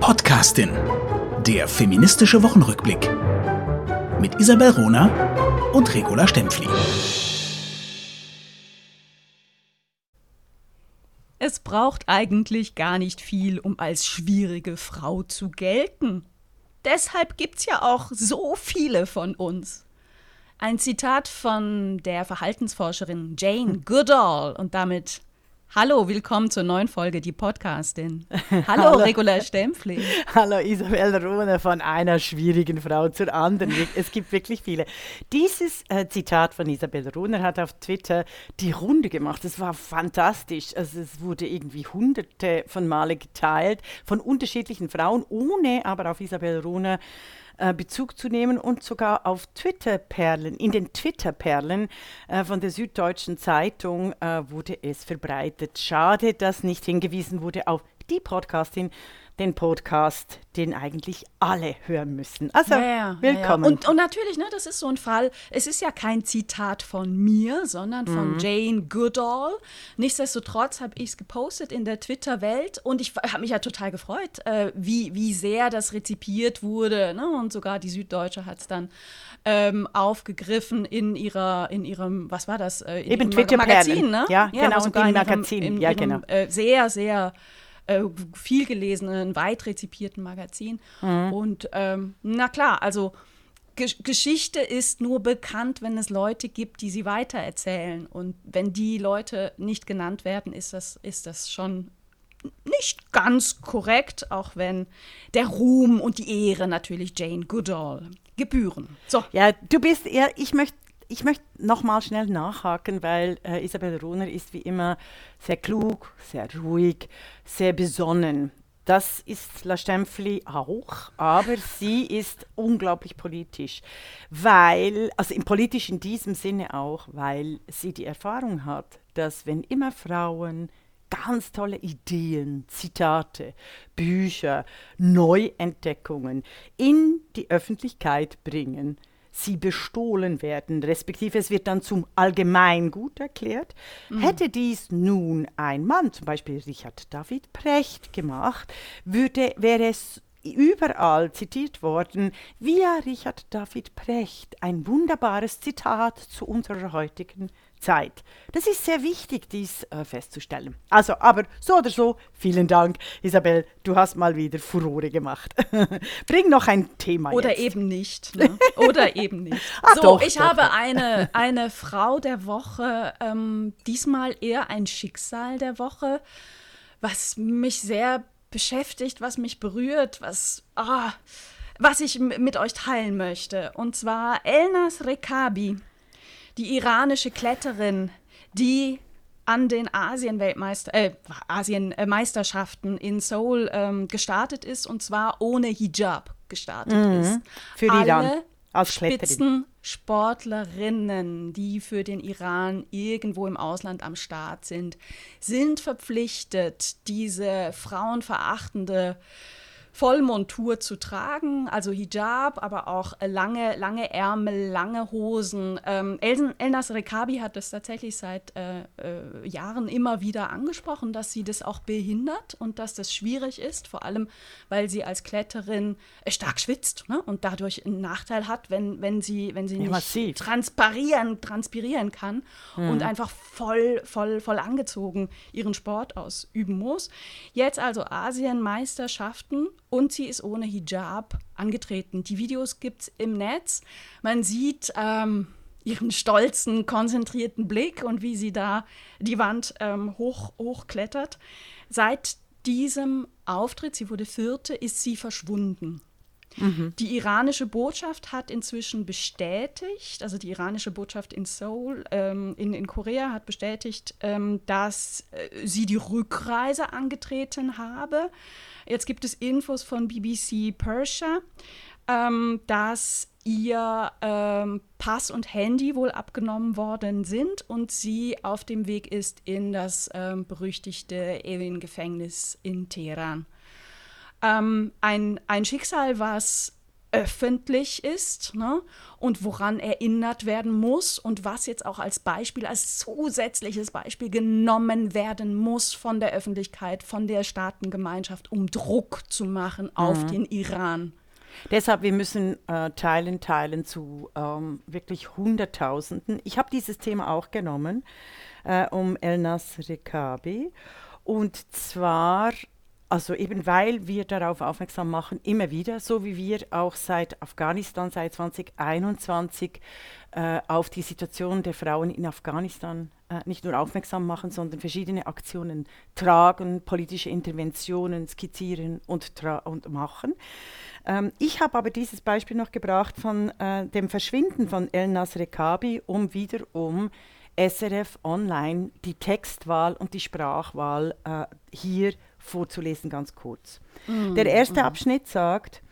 Podcastin. Der feministische Wochenrückblick. Mit Isabel Rona und Regula Stempfli. Es braucht eigentlich gar nicht viel, um als schwierige Frau zu gelten. Deshalb gibt's ja auch so viele von uns. Ein Zitat von der Verhaltensforscherin Jane Goodall und damit Hallo, willkommen zur neuen Folge, die Podcastin. Hallo, Hallo. Regula Stempfli. Hallo, Isabel Rune von einer schwierigen Frau zur anderen. Es gibt wirklich viele. Dieses äh, Zitat von Isabel Runer hat auf Twitter die Runde gemacht. Es war fantastisch. Also es wurde irgendwie hunderte von Male geteilt von unterschiedlichen Frauen, ohne aber auf Isabel Runer äh, Bezug zu nehmen und sogar auf Twitter-Perlen, in den Twitter-Perlen äh, von der Süddeutschen Zeitung äh, wurde es verbreitet. Schade, dass nicht hingewiesen wurde auf die Podcastin, den Podcast, den eigentlich alle hören müssen. Also, ja, ja, willkommen. Ja, und, und, natürlich, ne, das ist so ein Fall, es ist ja kein Zitat von mir, sondern von mhm. Jane Goodall. Nichtsdestotrotz habe ich es gepostet in der Twitter-Welt und ich habe mich ja total gefreut, äh, wie, wie sehr das rezipiert wurde. Ne? Und sogar die Süddeutsche hat es dann ähm, aufgegriffen in ihrer, in ihrem, was war das? Äh, in Eben Twitter-Magazin, ne? Ja, genau, sogar in Magazin. In, ja, genau. Äh, sehr, sehr äh, viel gelesenen, weit rezipierten Magazin. Mhm. Und ähm, na klar, also Ge Geschichte ist nur bekannt, wenn es Leute gibt, die sie weitererzählen. Und wenn die Leute nicht genannt werden, ist das, ist das schon nicht ganz korrekt, auch wenn der Ruhm und die Ehre natürlich Jane Goodall gebühren. So. Ja, du bist eher, ich möchte ich möchte nochmal schnell nachhaken, weil äh, Isabel Runer ist wie immer sehr klug, sehr ruhig, sehr besonnen. Das ist La Stempfli auch, aber sie ist unglaublich politisch, weil, also im politisch in diesem Sinne auch, weil sie die Erfahrung hat, dass wenn immer Frauen ganz tolle Ideen, Zitate, Bücher, Neuentdeckungen in die Öffentlichkeit bringen, sie bestohlen werden, respektive es wird dann zum Allgemeingut erklärt. Mhm. Hätte dies nun ein Mann, zum Beispiel Richard David Precht, gemacht, würde, wäre es überall zitiert worden, via Richard David Precht, ein wunderbares Zitat zu unserer heutigen Zeit. Das ist sehr wichtig, dies äh, festzustellen. Also, aber so oder so, vielen Dank, Isabel, du hast mal wieder Furore gemacht. Bring noch ein Thema. Oder jetzt. eben nicht. Ne? Oder eben nicht. ah, so, doch, ich doch, habe doch. Eine, eine Frau der Woche, ähm, diesmal eher ein Schicksal der Woche, was mich sehr beschäftigt, was mich berührt, was, ah, was ich mit euch teilen möchte. Und zwar Elnas Rekabi die iranische Kletterin, die an den Asien-Weltmeister, äh, Asien-Meisterschaften in Seoul ähm, gestartet ist und zwar ohne Hijab gestartet mhm. ist. Für die Alle als Spitzensportlerinnen, die für den Iran irgendwo im Ausland am Start sind, sind verpflichtet, diese frauenverachtende Vollmontur zu tragen, also Hijab, aber auch lange, lange Ärmel, lange Hosen. Ähm, Elsen, Elnas Rekabi hat das tatsächlich seit äh, äh, Jahren immer wieder angesprochen, dass sie das auch behindert und dass das schwierig ist, vor allem weil sie als Kletterin äh, stark schwitzt ne? und dadurch einen Nachteil hat, wenn, wenn sie, wenn sie ja, nicht transpirieren, transpirieren kann mhm. und einfach voll, voll, voll angezogen ihren Sport ausüben muss. Jetzt also Asienmeisterschaften und sie ist ohne Hijab angetreten. Die Videos gibt es im Netz. Man sieht ähm, ihren stolzen, konzentrierten Blick und wie sie da die Wand ähm, hoch, hochklettert. Seit diesem Auftritt, sie wurde vierte, ist sie verschwunden. Mhm. Die iranische Botschaft hat inzwischen bestätigt, also die iranische Botschaft in Seoul, ähm, in, in Korea hat bestätigt, ähm, dass äh, sie die Rückreise angetreten habe. Jetzt gibt es Infos von BBC Persia, ähm, dass ihr ähm, Pass und Handy wohl abgenommen worden sind und sie auf dem Weg ist in das ähm, berüchtigte Evin-Gefängnis in Teheran. Ähm, ein, ein Schicksal, was öffentlich ist ne? und woran erinnert werden muss und was jetzt auch als Beispiel, als zusätzliches Beispiel genommen werden muss von der Öffentlichkeit, von der Staatengemeinschaft, um Druck zu machen auf mhm. den Iran. Deshalb, wir müssen äh, teilen, teilen zu ähm, wirklich Hunderttausenden. Ich habe dieses Thema auch genommen, äh, um Elnas Rekabi. Und zwar also eben weil wir darauf aufmerksam machen, immer wieder, so wie wir auch seit Afghanistan, seit 2021 äh, auf die Situation der Frauen in Afghanistan äh, nicht nur aufmerksam machen, sondern verschiedene Aktionen tragen, politische Interventionen skizzieren und, und machen. Ähm, ich habe aber dieses Beispiel noch gebracht von äh, dem Verschwinden von Elnas Rekabi, um wiederum SRF Online die Textwahl und die Sprachwahl äh, hier vorzulesen, ganz kurz. Mm, Der erste mm. Abschnitt sagt,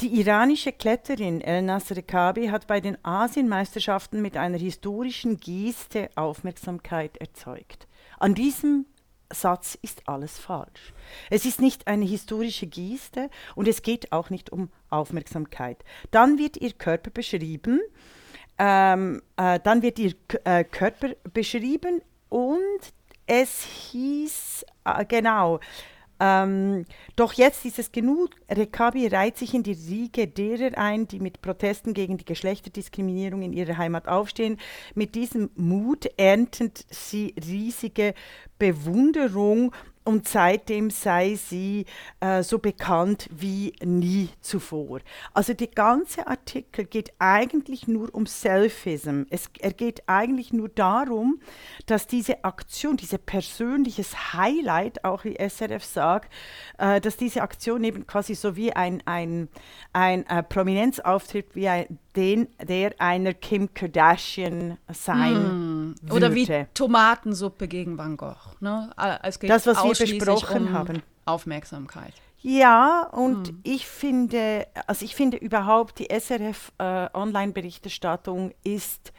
die iranische Kletterin El Nasr Rekabi hat bei den Asienmeisterschaften mit einer historischen Geste Aufmerksamkeit erzeugt. An diesem Satz ist alles falsch. Es ist nicht eine historische Geste und es geht auch nicht um Aufmerksamkeit. Dann wird ihr Körper beschrieben, ähm, äh, dann wird ihr äh, Körper beschrieben und es hieß, äh, genau, ähm, doch jetzt ist es genug. Rekabi reiht sich in die Riege derer ein, die mit Protesten gegen die Geschlechterdiskriminierung in ihrer Heimat aufstehen. Mit diesem Mut erntet sie riesige Bewunderung und seitdem sei sie äh, so bekannt wie nie zuvor. Also der ganze Artikel geht eigentlich nur um Selfism. Es, er geht eigentlich nur darum, dass diese Aktion, dieses persönliches Highlight, auch wie SRF sagt, äh, dass diese Aktion eben quasi so wie ein, ein, ein äh, Prominenzauftritt wie ein, den, der einer Kim Kardashian sein mm. Oder wie Tomatensuppe gegen Van Gogh. Ne? Es geht das, was wir besprochen um haben. Aufmerksamkeit. Ja, und mm. ich finde, also ich finde überhaupt, die SRF äh, Online-Berichterstattung ist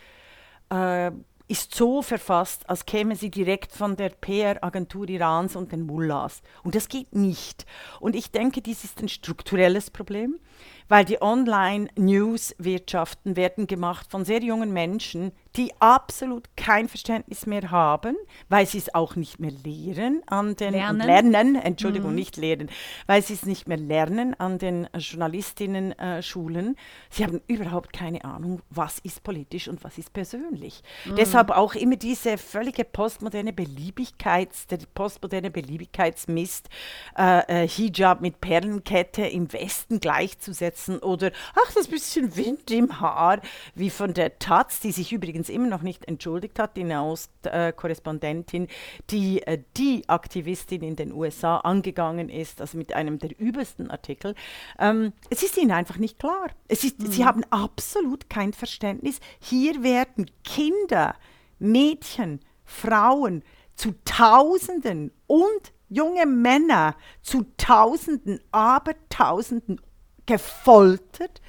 äh, ist so verfasst, als käme sie direkt von der PR-Agentur Irans und den Mullahs. Und das geht nicht. Und ich denke, dies ist ein strukturelles Problem weil die Online-News-Wirtschaften werden gemacht von sehr jungen Menschen, die absolut kein Verständnis mehr haben, weil sie es auch nicht mehr lehren an den lernen, lernen Entschuldigung, mhm. nicht lehren, weil sie es nicht mehr lernen an den Journalistinnen-Schulen. Äh, sie haben überhaupt keine Ahnung, was ist politisch und was ist persönlich. Mhm. Deshalb auch immer diese völlige postmoderne Beliebigkeits, der postmoderne Beliebigkeitsmist, äh, äh, Hijab mit Perlenkette im Westen gleichzusetzen oder ach, das bisschen Wind im Haar, wie von der Taz, die sich übrigens immer noch nicht entschuldigt hat, die Nahost-Korrespondentin, die äh, die Aktivistin in den USA angegangen ist, also mit einem der übelsten Artikel. Ähm, es ist ihnen einfach nicht klar. Es ist, mhm. Sie haben absolut kein Verständnis. Hier werden Kinder, Mädchen, Frauen zu Tausenden und junge Männer zu Tausenden, Abertausenden gefoltert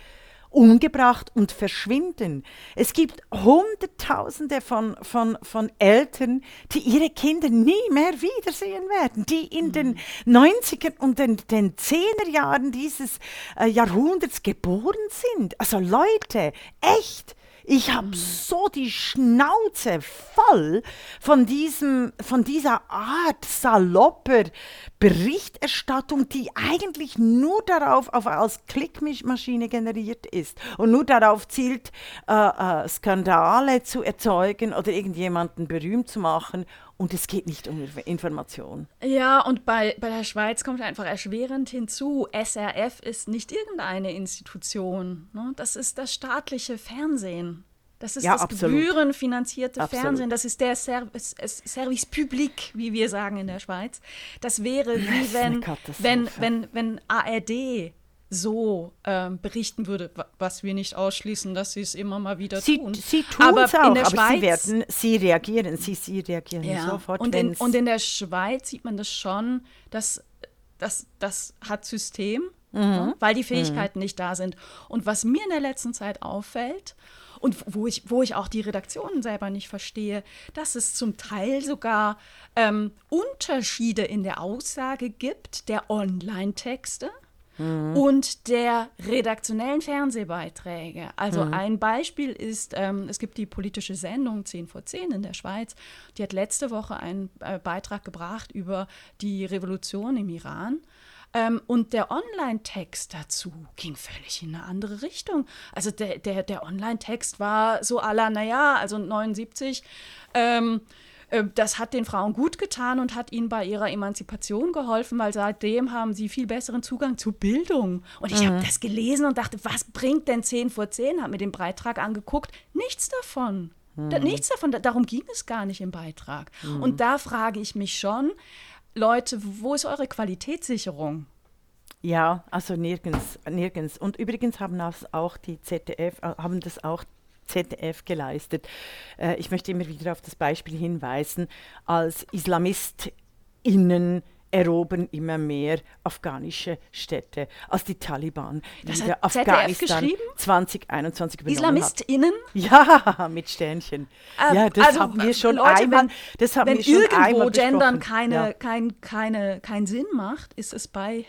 umgebracht und verschwinden. Es gibt Hunderttausende von, von, von Eltern, die ihre Kinder nie mehr wiedersehen werden, die in mhm. den 90er und den, den 10er Jahren dieses äh, Jahrhunderts geboren sind. Also Leute, echt, ich habe mhm. so die Schnauze voll von, diesem, von dieser Art salopper Berichterstattung, die eigentlich nur darauf auf, als Klickmaschine generiert ist und nur darauf zielt, äh, äh, Skandale zu erzeugen oder irgendjemanden berühmt zu machen und es geht nicht um Information. Ja, und bei, bei der Schweiz kommt einfach erschwerend hinzu, SRF ist nicht irgendeine Institution. Ne? Das ist das staatliche Fernsehen. Das ist ja, das absolut. gebührenfinanzierte absolut. Fernsehen. Das ist der Service, Service Public, wie wir sagen in der Schweiz. Das wäre wie wenn, wenn, wenn, wenn ARD so ähm, berichten würde, was wir nicht ausschließen, dass sie es immer mal wieder sie, tun. Sie tun aber es auch, in der aber Schweiz, sie werden, sie reagieren, sie, sie reagieren ja, sofort. Und in, und in der Schweiz sieht man das schon, dass das, das hat System, mhm. ne, weil die Fähigkeiten mhm. nicht da sind. Und was mir in der letzten Zeit auffällt, und wo ich, wo ich auch die Redaktionen selber nicht verstehe, dass es zum Teil sogar ähm, Unterschiede in der Aussage gibt der Online-Texte mhm. und der redaktionellen Fernsehbeiträge. Also mhm. ein Beispiel ist, ähm, es gibt die politische Sendung 10 vor 10 in der Schweiz, die hat letzte Woche einen äh, Beitrag gebracht über die Revolution im Iran. Ähm, und der Online-Text dazu ging völlig in eine andere Richtung. Also der, der, der Online-Text war so aller, naja, also 79, ähm, äh, das hat den Frauen gut getan und hat ihnen bei ihrer Emanzipation geholfen, weil seitdem haben sie viel besseren Zugang zu Bildung. Und ich mhm. habe das gelesen und dachte, was bringt denn 10 vor 10? Habe mir den Beitrag angeguckt. Nichts davon. Mhm. Da, nichts davon. Da, darum ging es gar nicht im Beitrag. Mhm. Und da frage ich mich schon, Leute, wo ist eure Qualitätssicherung? Ja, also nirgends, nirgends. Und übrigens haben das auch die ZDF, äh, haben das auch ZDF geleistet. Äh, ich möchte immer wieder auf das Beispiel hinweisen, als IslamistInnen erobern immer mehr afghanische Städte als die Taliban, das hat Afghanistan 2021 übernommen IslamistInnen? Ja, mit Sternchen. Äh, ja, das also, haben wir schon Leute, einmal, das haben wenn wir schon irgendwo Gendern keine, ja. kein, keine, keinen Sinn macht, ist es bei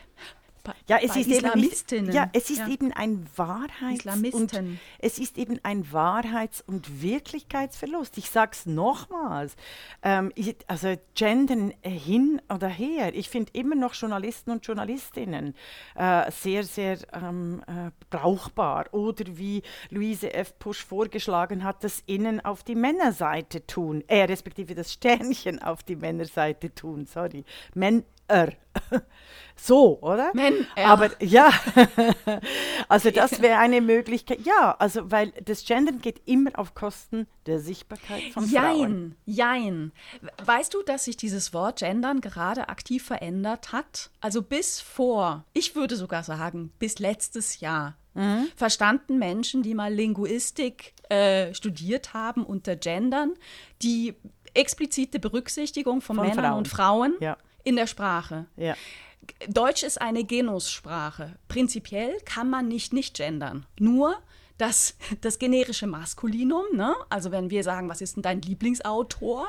ja, es ist Eben nicht, ja, es ist ja. eben ein Wahrheits und es ist eben ein Wahrheits- und Wirklichkeitsverlust. Ich sage es nochmals. Ähm, also Gendern hin oder her. Ich finde immer noch Journalisten und Journalistinnen äh, sehr, sehr ähm, äh, brauchbar. Oder wie Luise F. Pusch vorgeschlagen hat, das Innen auf die Männerseite tun. Äh, respektive das Sternchen auf die Männerseite tun. Sorry. Männer. So, oder? Men, ja. Aber ja, also das wäre eine Möglichkeit. Ja, also weil das Gendern geht immer auf Kosten der Sichtbarkeit von jein, Frauen. Jein, Weißt du, dass sich dieses Wort Gendern gerade aktiv verändert hat? Also bis vor, ich würde sogar sagen, bis letztes Jahr Mhm. verstanden Menschen, die mal Linguistik äh, studiert haben, unter Gendern, die explizite Berücksichtigung von, von Männern Frauen. und Frauen ja. In der Sprache. Ja. Deutsch ist eine Genussprache. Prinzipiell kann man nicht nicht gendern. Nur das, das generische Maskulinum, ne? also wenn wir sagen, was ist denn dein Lieblingsautor?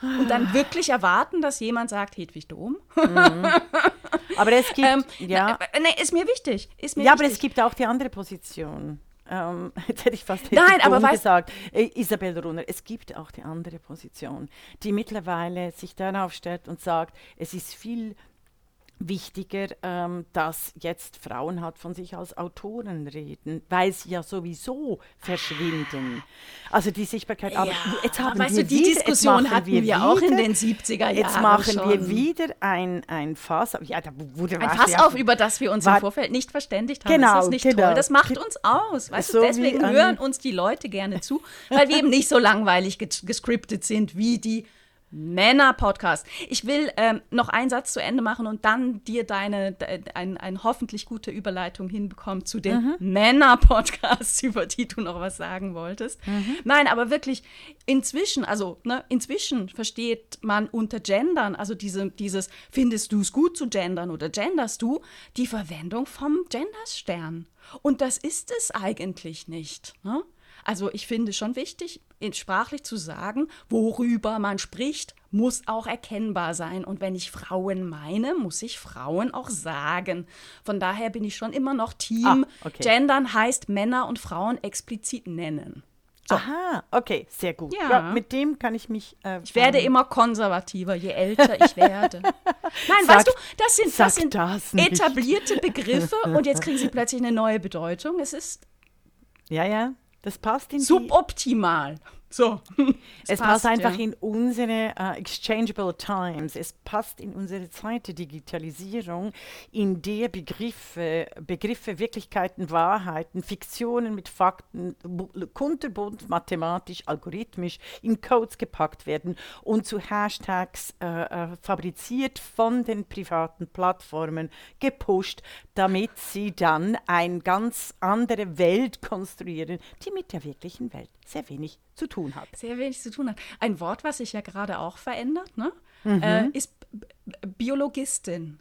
Und dann wirklich erwarten, dass jemand sagt, Hedwig Dom. Mhm. Aber es gibt, ähm, ja. Nee, ist mir wichtig. Ist mir ja, wichtig. aber es gibt auch die andere Position. Ähm, jetzt hätte ich fast Nein, aber gesagt. Äh, Isabel Runner, es gibt auch die andere Position, die mittlerweile sich darauf stellt und sagt, es ist viel wichtiger, ähm, dass jetzt Frauen halt von sich als Autoren reden, weil sie ja sowieso verschwinden. Also die Sichtbarkeit. Aber ja, jetzt haben weißt wir du, die wieder, Diskussion hatten wir, wir auch in den 70er Jahren. Jetzt machen schon. wir wieder ein, ein Fass auf. Ja, da wurde ein Fass ja, auf, über das wir uns im Vorfeld nicht verständigt haben. Genau, ist das nicht genau. toll? Das macht uns aus. Weißt so du, deswegen hören uns die Leute gerne zu, weil wir eben nicht so langweilig gescriptet sind wie die Männer-Podcast. Ich will ähm, noch einen Satz zu Ende machen und dann dir deine ein, ein hoffentlich gute Überleitung hinbekommen zu den mhm. Männer-Podcasts, über die du noch was sagen wolltest. Mhm. Nein, aber wirklich inzwischen, also ne, inzwischen versteht man unter Gendern, also diese, dieses, findest du es gut zu gendern oder genderst du, die Verwendung vom Genderstern. Und das ist es eigentlich nicht. Ne? Also ich finde schon wichtig, sprachlich zu sagen, worüber man spricht, muss auch erkennbar sein. Und wenn ich Frauen meine, muss ich Frauen auch sagen. Von daher bin ich schon immer noch Team. Ah, okay. Gendern heißt Männer und Frauen explizit nennen. So. Aha, okay, sehr gut. Ja. ja. mit dem kann ich mich. Äh, ich werde immer konservativer, je älter ich werde. Nein, sag, weißt du, das sind, das sind das etablierte Begriffe und jetzt kriegen sie plötzlich eine neue Bedeutung. Es ist. Ja, ja. Das passt in Suboptimal. So. Es, es passt, passt, einfach ja. in unsere uh, exchangeable times. Es passt in unsere Zeit der Digitalisierung, in der Begriffe, Begriffe, Wirklichkeiten, Wahrheiten, Fiktionen mit Fakten kunterbunt, mathematisch, algorithmisch in Codes gepackt werden und zu Hashtags uh, uh, fabriziert von den privaten Plattformen gepusht, damit sie dann eine ganz andere Welt konstruieren, die mit der wirklichen Welt sehr wenig zu tun hat. Sehr wenig zu tun hat. Ein Wort, was sich ja gerade auch verändert, ne? Mhm. Äh, ist Biologistin.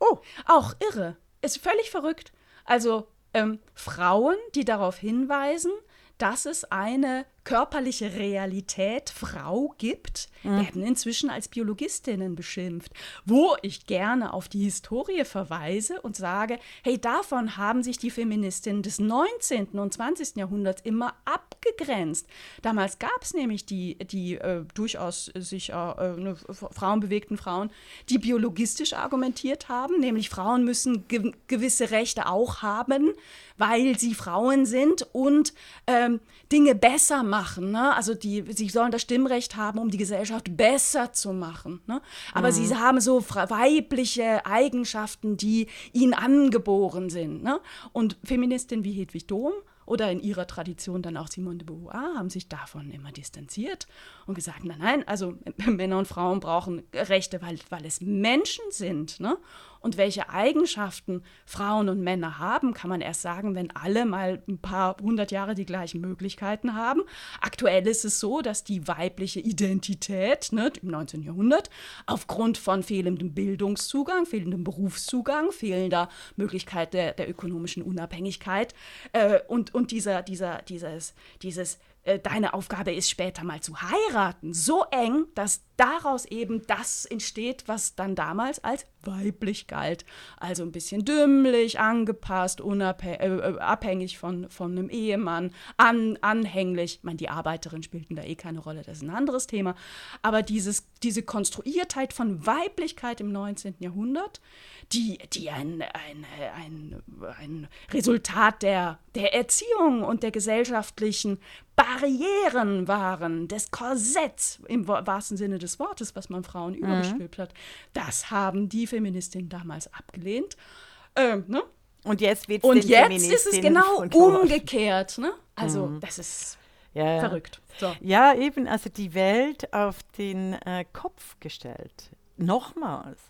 Oh. Auch irre. Ist völlig verrückt. Also ähm, Frauen, die darauf hinweisen, dass es eine körperliche Realität Frau gibt, Mhm. werden inzwischen als Biologistinnen beschimpft. Wo ich gerne auf die Historie verweise und sage, hey, davon haben sich die Feministinnen des 19. und 20. Jahrhunderts immer abgegrenzt. Damals gab es nämlich die, die äh, durchaus sich äh, ne, frauenbewegten Frauen, die biologistisch argumentiert haben, nämlich Frauen müssen ge gewisse Rechte auch haben, weil sie Frauen sind und ähm, Dinge besser machen. Ne? Also die, sie sollen das Stimmrecht haben, um die Gesellschaft besser zu machen. Ne? Aber sie haben so weibliche Eigenschaften, die ihnen angeboren sind. Ne? Und Feministinnen wie Hedwig Dohm oder in ihrer Tradition dann auch Simone de Beauvoir haben sich davon immer distanziert und gesagt, nein, nein, also Männer und Frauen brauchen Rechte, weil, weil es Menschen sind. Ne? Und welche Eigenschaften Frauen und Männer haben, kann man erst sagen, wenn alle mal ein paar hundert Jahre die gleichen Möglichkeiten haben. Aktuell ist es so, dass die weibliche Identität ne, im 19. Jahrhundert aufgrund von fehlendem Bildungszugang, fehlendem Berufszugang, fehlender Möglichkeit der, der ökonomischen Unabhängigkeit äh, und, und dieser, dieser, dieses, dieses äh, deine Aufgabe ist später mal zu heiraten, so eng, dass daraus eben das entsteht, was dann damals als weiblich galt. Also ein bisschen dümmlich, angepasst, unabhängig äh, abhängig von, von einem Ehemann, an, anhänglich. Ich meine, die Arbeiterinnen spielten da eh keine Rolle, das ist ein anderes Thema. Aber dieses, diese Konstruiertheit von Weiblichkeit im 19. Jahrhundert, die, die ein, ein, ein, ein Resultat der, der Erziehung und der gesellschaftlichen Barrieren waren, des Korsetts im wa- wahrsten Sinne des Wortes, was man Frauen übergestülpt hat. Das haben die Feministinnen damals abgelehnt. Ähm, ne? Und jetzt wird Und jetzt ist es genau umgekehrt. Ne? Also, das ist ja, ja. verrückt. So. Ja, eben, also die Welt auf den äh, Kopf gestellt. Nochmals.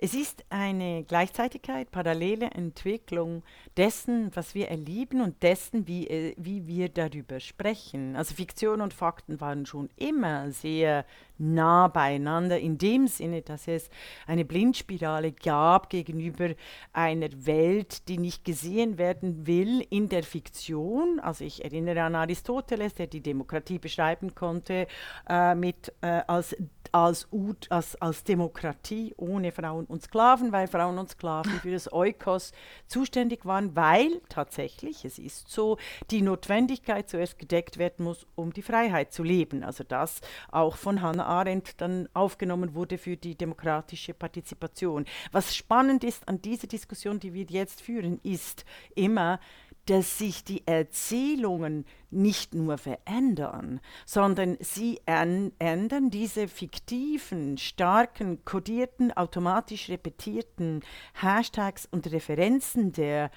Es ist eine Gleichzeitigkeit, parallele Entwicklung dessen, was wir erleben und dessen, wie, äh, wie wir darüber sprechen. Also Fiktion und Fakten waren schon immer sehr nah beieinander, in dem Sinne, dass es eine Blindspirale gab gegenüber einer Welt, die nicht gesehen werden will in der Fiktion. Also ich erinnere an Aristoteles, der die Demokratie beschreiben konnte äh, mit, äh, als, als, als, als Demokratie ohne Frauen und Sklaven, weil Frauen und Sklaven für das Eukos zuständig waren, weil tatsächlich, es ist so, die Notwendigkeit zuerst gedeckt werden muss, um die Freiheit zu leben. Also das auch von Hannah Arendt dann aufgenommen wurde für die demokratische Partizipation. Was spannend ist an dieser Diskussion, die wir jetzt führen, ist immer, dass sich die Erzählungen nicht nur verändern, sondern sie än- ändern diese fiktiven, starken, kodierten, automatisch repetierten Hashtags und Referenzen der äh,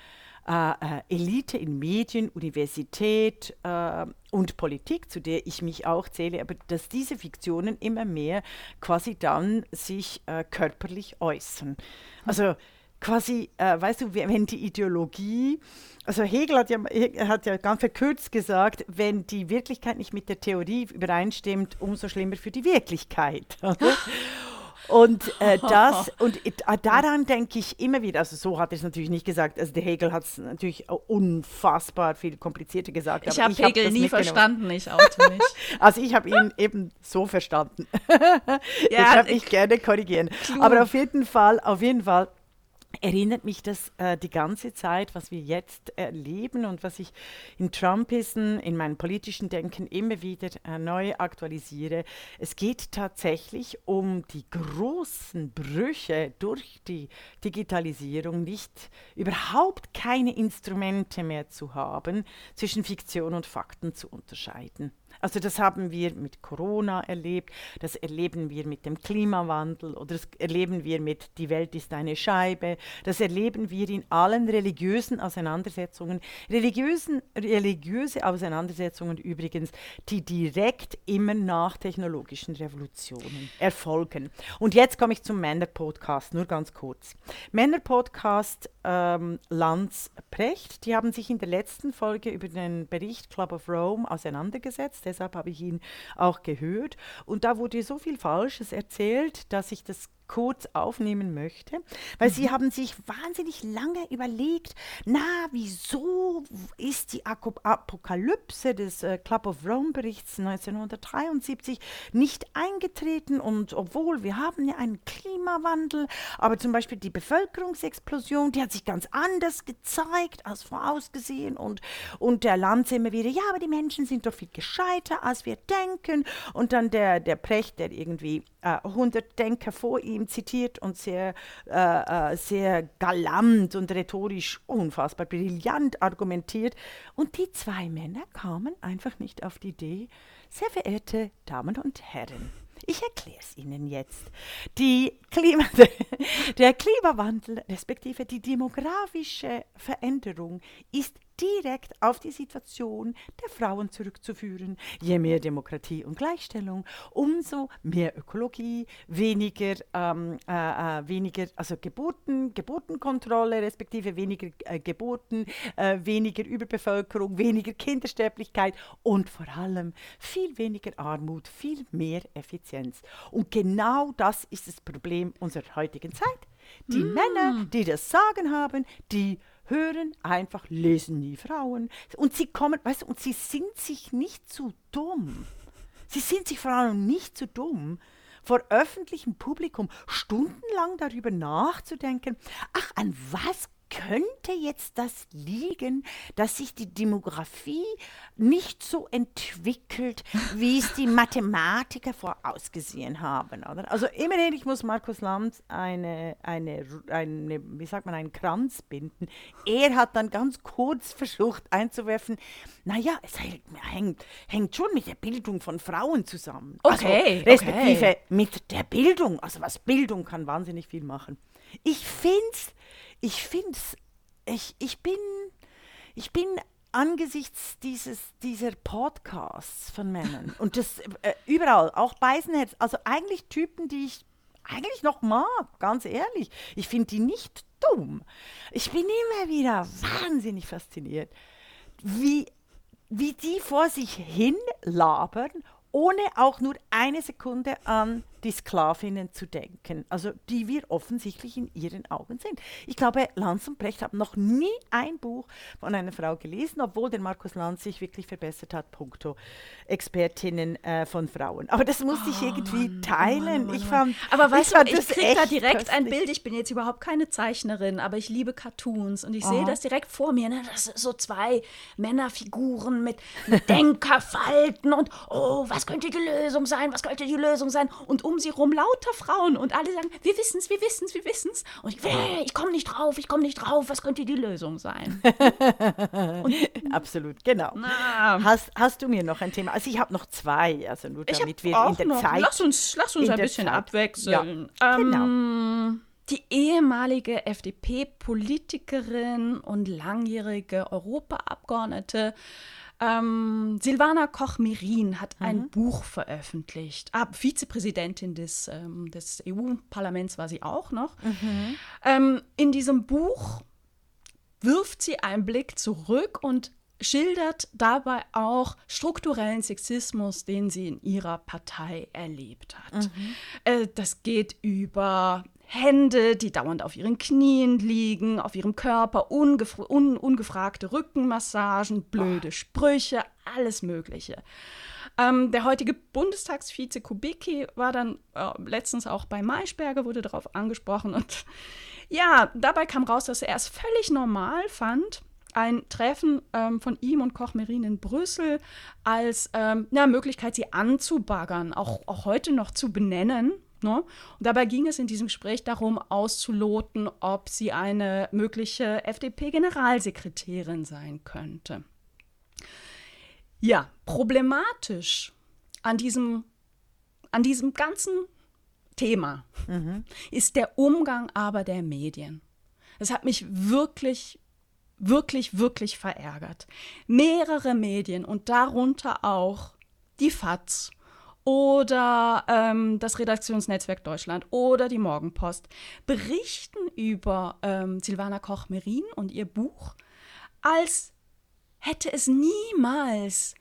äh, Elite in Medien, Universität äh, und Politik, zu der ich mich auch zähle, aber dass diese Fiktionen immer mehr quasi dann sich äh, körperlich äußern. Also quasi, äh, weißt du, wenn die Ideologie, also Hegel hat ja, Hegel hat ja ganz verkürzt gesagt, wenn die Wirklichkeit nicht mit der Theorie übereinstimmt, umso schlimmer für die Wirklichkeit. Und äh, das und äh, daran denke ich immer wieder. Also so hat er es natürlich nicht gesagt. Also der Hegel hat es natürlich äh, unfassbar viel komplizierter gesagt. Ich habe hab Hegel das nie verstanden, ich oute mich. Also ich habe ihn eben so verstanden. ich Ja, darf mich gerne korrigieren. Aber auf jeden Fall, auf jeden Fall erinnert mich das äh, die ganze Zeit, was wir jetzt erleben und was ich in Trumpism, in meinem politischen Denken immer wieder äh, neu aktualisiere. Es geht tatsächlich um die großen Brüche durch die Digitalisierung, nicht überhaupt keine Instrumente mehr zu haben, zwischen Fiktion und Fakten zu unterscheiden. Also das haben wir mit Corona erlebt, das erleben wir mit dem Klimawandel oder das erleben wir mit Die Welt ist eine Scheibe, das erleben wir in allen religiösen Auseinandersetzungen, religiösen, religiöse Auseinandersetzungen übrigens, die direkt immer nach technologischen Revolutionen erfolgen. Und jetzt komme ich zum Männer-Podcast, nur ganz kurz. Männer-Podcast ähm, Lanz Precht, die haben sich in der letzten Folge über den Bericht Club of Rome auseinandergesetzt, deshalb habe ich ihn auch gehört. Und da wurde so viel Falsches erzählt, dass ich das kurz aufnehmen möchte, weil mhm. Sie haben sich wahnsinnig lange überlegt, na, wieso ist die Apokalypse des äh, Club of Rome Berichts 1973 nicht eingetreten? Und obwohl wir haben ja einen Klimawandel, aber zum Beispiel die Bevölkerungsexplosion, die hat sich ganz anders gezeigt als vorausgesehen. Und, und der Land immer wieder, ja, aber die Menschen sind doch viel gescheiter, als wir denken. Und dann der, der Precht, der irgendwie äh, 100 Denker vor ihm zitiert und sehr, äh, äh, sehr galant und rhetorisch unfassbar brillant argumentiert. Und die zwei Männer kamen einfach nicht auf die Idee, sehr verehrte Damen und Herren, ich erkläre es Ihnen jetzt. Klima, der Klimawandel, respektive die demografische Veränderung, ist direkt auf die Situation der Frauen zurückzuführen. Je mehr Demokratie und Gleichstellung, umso mehr Ökologie, weniger, ähm, äh, äh, weniger also Geburten, Geburtenkontrolle, respektive weniger äh, Geburten, äh, weniger Überbevölkerung, weniger Kindersterblichkeit und vor allem viel weniger Armut, viel mehr Effizienz. Und genau das ist das Problem unserer heutigen Zeit. Die mm. Männer, die das Sagen haben, die hören einfach, lesen nie Frauen. Und sie kommen, weißt du, und sie sind sich nicht zu dumm. Sie sind sich vor allem nicht zu dumm, vor öffentlichem Publikum stundenlang darüber nachzudenken, ach, an was könnte jetzt das liegen, dass sich die Demografie nicht so entwickelt, wie es die Mathematiker vorausgesehen haben. Oder? Also immerhin, ich muss Markus Lanz eine, eine, eine, wie sagt man, einen Kranz binden. Er hat dann ganz kurz versucht einzuwerfen, naja, es hängt, hängt schon mit der Bildung von Frauen zusammen. Also okay. Also, respektive okay. mit der Bildung. Also was Bildung kann wahnsinnig viel machen. Ich finde es ich finde ich, ich bin, ich bin angesichts dieses, dieser Podcasts von Männern und das äh, überall, auch Beisenherz, also eigentlich Typen, die ich eigentlich noch mag, ganz ehrlich. Ich finde die nicht dumm. Ich bin immer wieder wahnsinnig fasziniert, wie, wie die vor sich hin labern, ohne auch nur eine Sekunde an die Sklavinnen zu denken, also die wir offensichtlich in ihren Augen sind. Ich glaube, Lanz und Brecht haben noch nie ein Buch von einer Frau gelesen, obwohl der Markus Lanz sich wirklich verbessert hat, punkto Expertinnen äh, von Frauen. Aber das musste ich oh, irgendwie Mann, teilen. Mann, ich fand, aber weißt ich du, ich kriege da direkt köstlich. ein Bild. Ich bin jetzt überhaupt keine Zeichnerin, aber ich liebe Cartoons und ich sehe das direkt vor mir. Ne? Das sind so zwei Männerfiguren mit, mit Denkerfalten und oh, was könnte die Lösung sein? Was könnte die Lösung sein? Und um sie rum lauter Frauen und alle sagen, wir wissen es, wir wissen es, wir wissen es. Und ich, äh, ich komme nicht drauf, ich komme nicht drauf, was könnte die Lösung sein? Absolut, genau. Hast, hast du mir noch ein Thema? Also ich habe noch zwei, also nur damit wir in der noch, Zeit... Lass uns, lass uns ein bisschen Zeit. abwechseln. Ja, ähm, genau. Die ehemalige FDP-Politikerin und langjährige Europaabgeordnete ähm, Silvana Koch-Merin hat mhm. ein Buch veröffentlicht. Ah, Vizepräsidentin des, ähm, des EU-Parlaments war sie auch noch. Mhm. Ähm, in diesem Buch wirft sie einen Blick zurück und schildert dabei auch strukturellen Sexismus, den sie in ihrer Partei erlebt hat. Mhm. Äh, das geht über Hände, die dauernd auf ihren Knien liegen, auf ihrem Körper, ungef un ungefragte Rückenmassagen, blöde oh. Sprüche, alles Mögliche. Ähm, der heutige Bundestagsvize Kubicki war dann äh, letztens auch bei Maischberger, wurde darauf angesprochen. Und ja, dabei kam raus, dass er es völlig normal fand, ein Treffen ähm, von ihm und Koch Merin in Brüssel als ähm, ja, Möglichkeit, sie anzubaggern, auch, auch heute noch zu benennen Ne? Und dabei ging es in diesem Gespräch darum, auszuloten, ob sie eine mögliche FDP-Generalsekretärin sein könnte. Ja, problematisch an diesem, an diesem ganzen Thema mhm. ist der Umgang aber der Medien. Das hat mich wirklich, wirklich, wirklich verärgert. Mehrere Medien und darunter auch die FAZ oder ähm, das Redaktionsnetzwerk Deutschland oder die Morgenpost berichten über ähm, Silvana Koch-Merin und ihr Buch, als hätte es niemals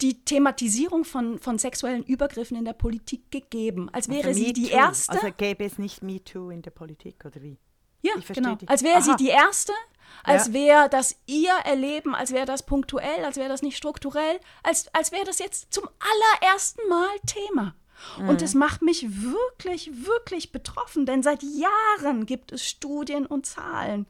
die Thematisierung von, von sexuellen Übergriffen in der Politik gegeben, als wäre Also sie die erste. Also gäbe es nicht MeToo in der Politik oder wie? ja, genau. Als wäre sie Aha. die erste, als Ja. wäre das ihr Erleben, als wäre das punktuell, als wäre das nicht strukturell, als, als wäre das jetzt zum allerersten Mal Thema. Mhm. Und es macht mich wirklich, wirklich betroffen, denn seit Jahren gibt es Studien und Zahlen.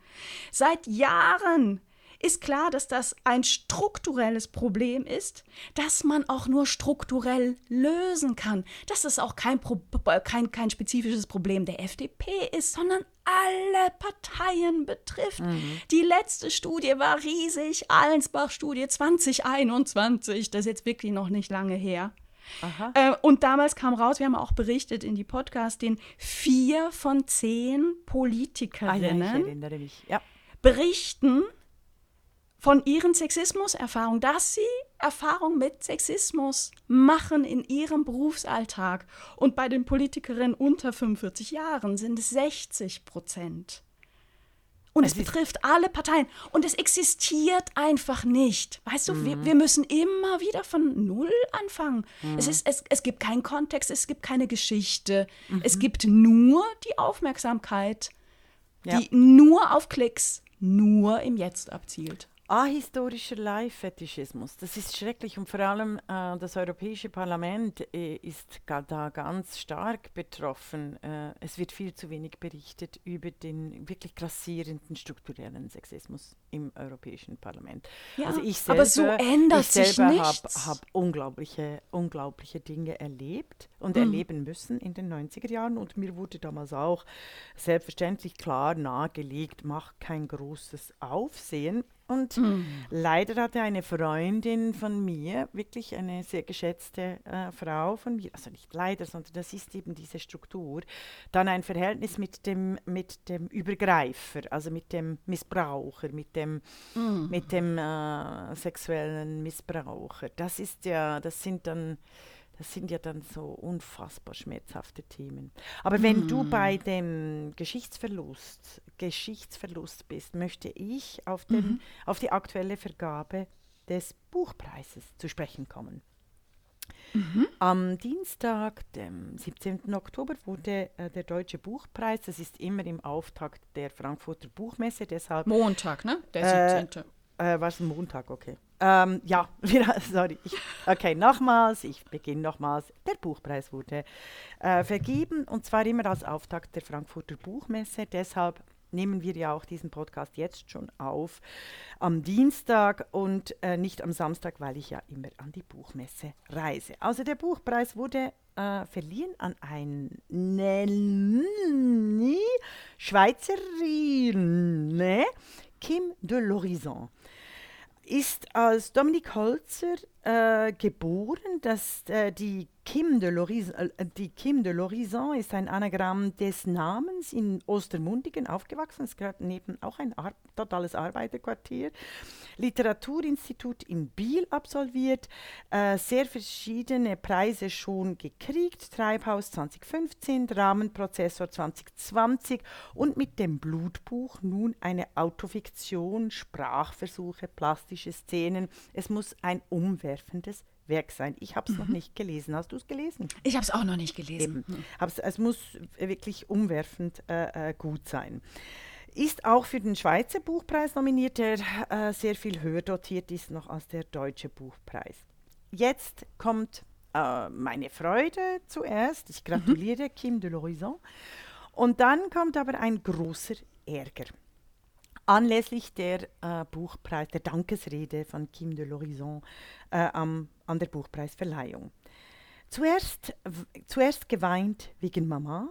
Seit Jahren ist klar, dass das ein strukturelles Problem ist, das man auch nur strukturell lösen kann. Dass es auch kein, Pro kein, kein spezifisches Problem der FDP ist, sondern alle Parteien betrifft. Die letzte Studie war riesig, Allensbach-Studie 2021, das ist jetzt wirklich noch nicht lange her. Äh, und damals kam raus, wir haben auch berichtet in die Podcast, den vier von zehn Ah, ja, ich Politikerinnen. Ja. berichten von ihren Sexismuserfahrungen, dass sie Erfahrung mit Sexismus machen in ihrem Berufsalltag. Und bei den Politikerinnen unter 45 Jahren sind es 60 Prozent. Und es Es betrifft alle Parteien. Und es existiert einfach nicht. Weißt du, wir, wir müssen immer wieder von Null anfangen. Es, ist, es, es gibt keinen Kontext, es gibt keine Geschichte. Es gibt nur die Aufmerksamkeit, Ja. die nur auf Klicks, nur im Jetzt abzielt. Ahistorischer Live-Fetischismus, das ist schrecklich und vor allem äh, das Europäische Parlament äh, ist ga- da ganz stark betroffen. Äh, es wird viel zu wenig berichtet über den wirklich grassierenden strukturellen Sexismus im Europäischen Parlament. Ja, also ich aber selber, so ändert ich sich selber habe hab unglaubliche, unglaubliche Dinge erlebt und Mhm. erleben müssen in den 90er Jahren und mir wurde damals auch selbstverständlich klar nahegelegt, mach kein großes Aufsehen. Und Mhm. leider hatte eine Freundin von mir, wirklich eine sehr geschätzte äh, Frau von mir, also nicht leider, sondern das ist eben diese Struktur, dann ein Verhältnis mit dem, mit dem Übergreifer, also mit dem Missbraucher, mit dem, Mhm. mit dem äh, sexuellen Missbraucher. Das ist ja, das sind dann das sind ja dann so unfassbar schmerzhafte Themen. Aber wenn du bei dem Geschichtsverlust, Geschichtsverlust bist, möchte ich auf, den, auf die aktuelle Vergabe des Buchpreises zu sprechen kommen. Am Dienstag, dem 17. Oktober, wurde äh, der Deutsche Buchpreis, das ist immer im Auftakt der Frankfurter Buchmesse, deshalb Montag, ne? Äh, Der 17. äh, war es ein Montag, okay. Ähm, ja, wieder, sorry. Ich, okay, nochmals, ich beginne nochmals. Der Buchpreis wurde äh, vergeben und zwar immer als Auftakt der Frankfurter Buchmesse. Deshalb nehmen wir ja auch diesen Podcast jetzt schon auf am Dienstag und äh, nicht am Samstag, weil ich ja immer an die Buchmesse reise. Also der Buchpreis wurde äh, verliehen an eine Schweizerin, ne? Kim de l'Horizon ist als Dominik Holzer äh, geboren. Das, äh, die, Kim de l'Horizon, äh, die Kim de l'Horizon ist ein Anagramm des Namens in Ostermundigen aufgewachsen. Es gehört neben auch ein Ar totales Arbeiterquartier. Literaturinstitut in Biel absolviert, äh, sehr verschiedene Preise schon gekriegt. Treibhaus 2015, Rahmenprozessor 2020 und mit dem Blutbuch nun eine Autofiktion, Sprachversuche, plastische Szenen. Es muss ein umwerfendes Werk sein. Ich habe es noch nicht gelesen. Hast du es gelesen? Ich habe es auch noch nicht gelesen. Hab's, es muss wirklich umwerfend äh, äh, gut sein. Ist auch für den Schweizer Buchpreis nominiert, der äh, sehr viel höher dotiert ist noch als der Deutsche Buchpreis. Jetzt kommt äh, meine Freude zuerst. Ich gratuliere Kim de l'Horizon. Und dann kommt aber ein großer Ärger. Anlässlich der äh, Buchpreis, der Dankesrede von Kim de l'Horizon äh, an der Buchpreisverleihung. Zuerst, zuerst geweint wegen Mama,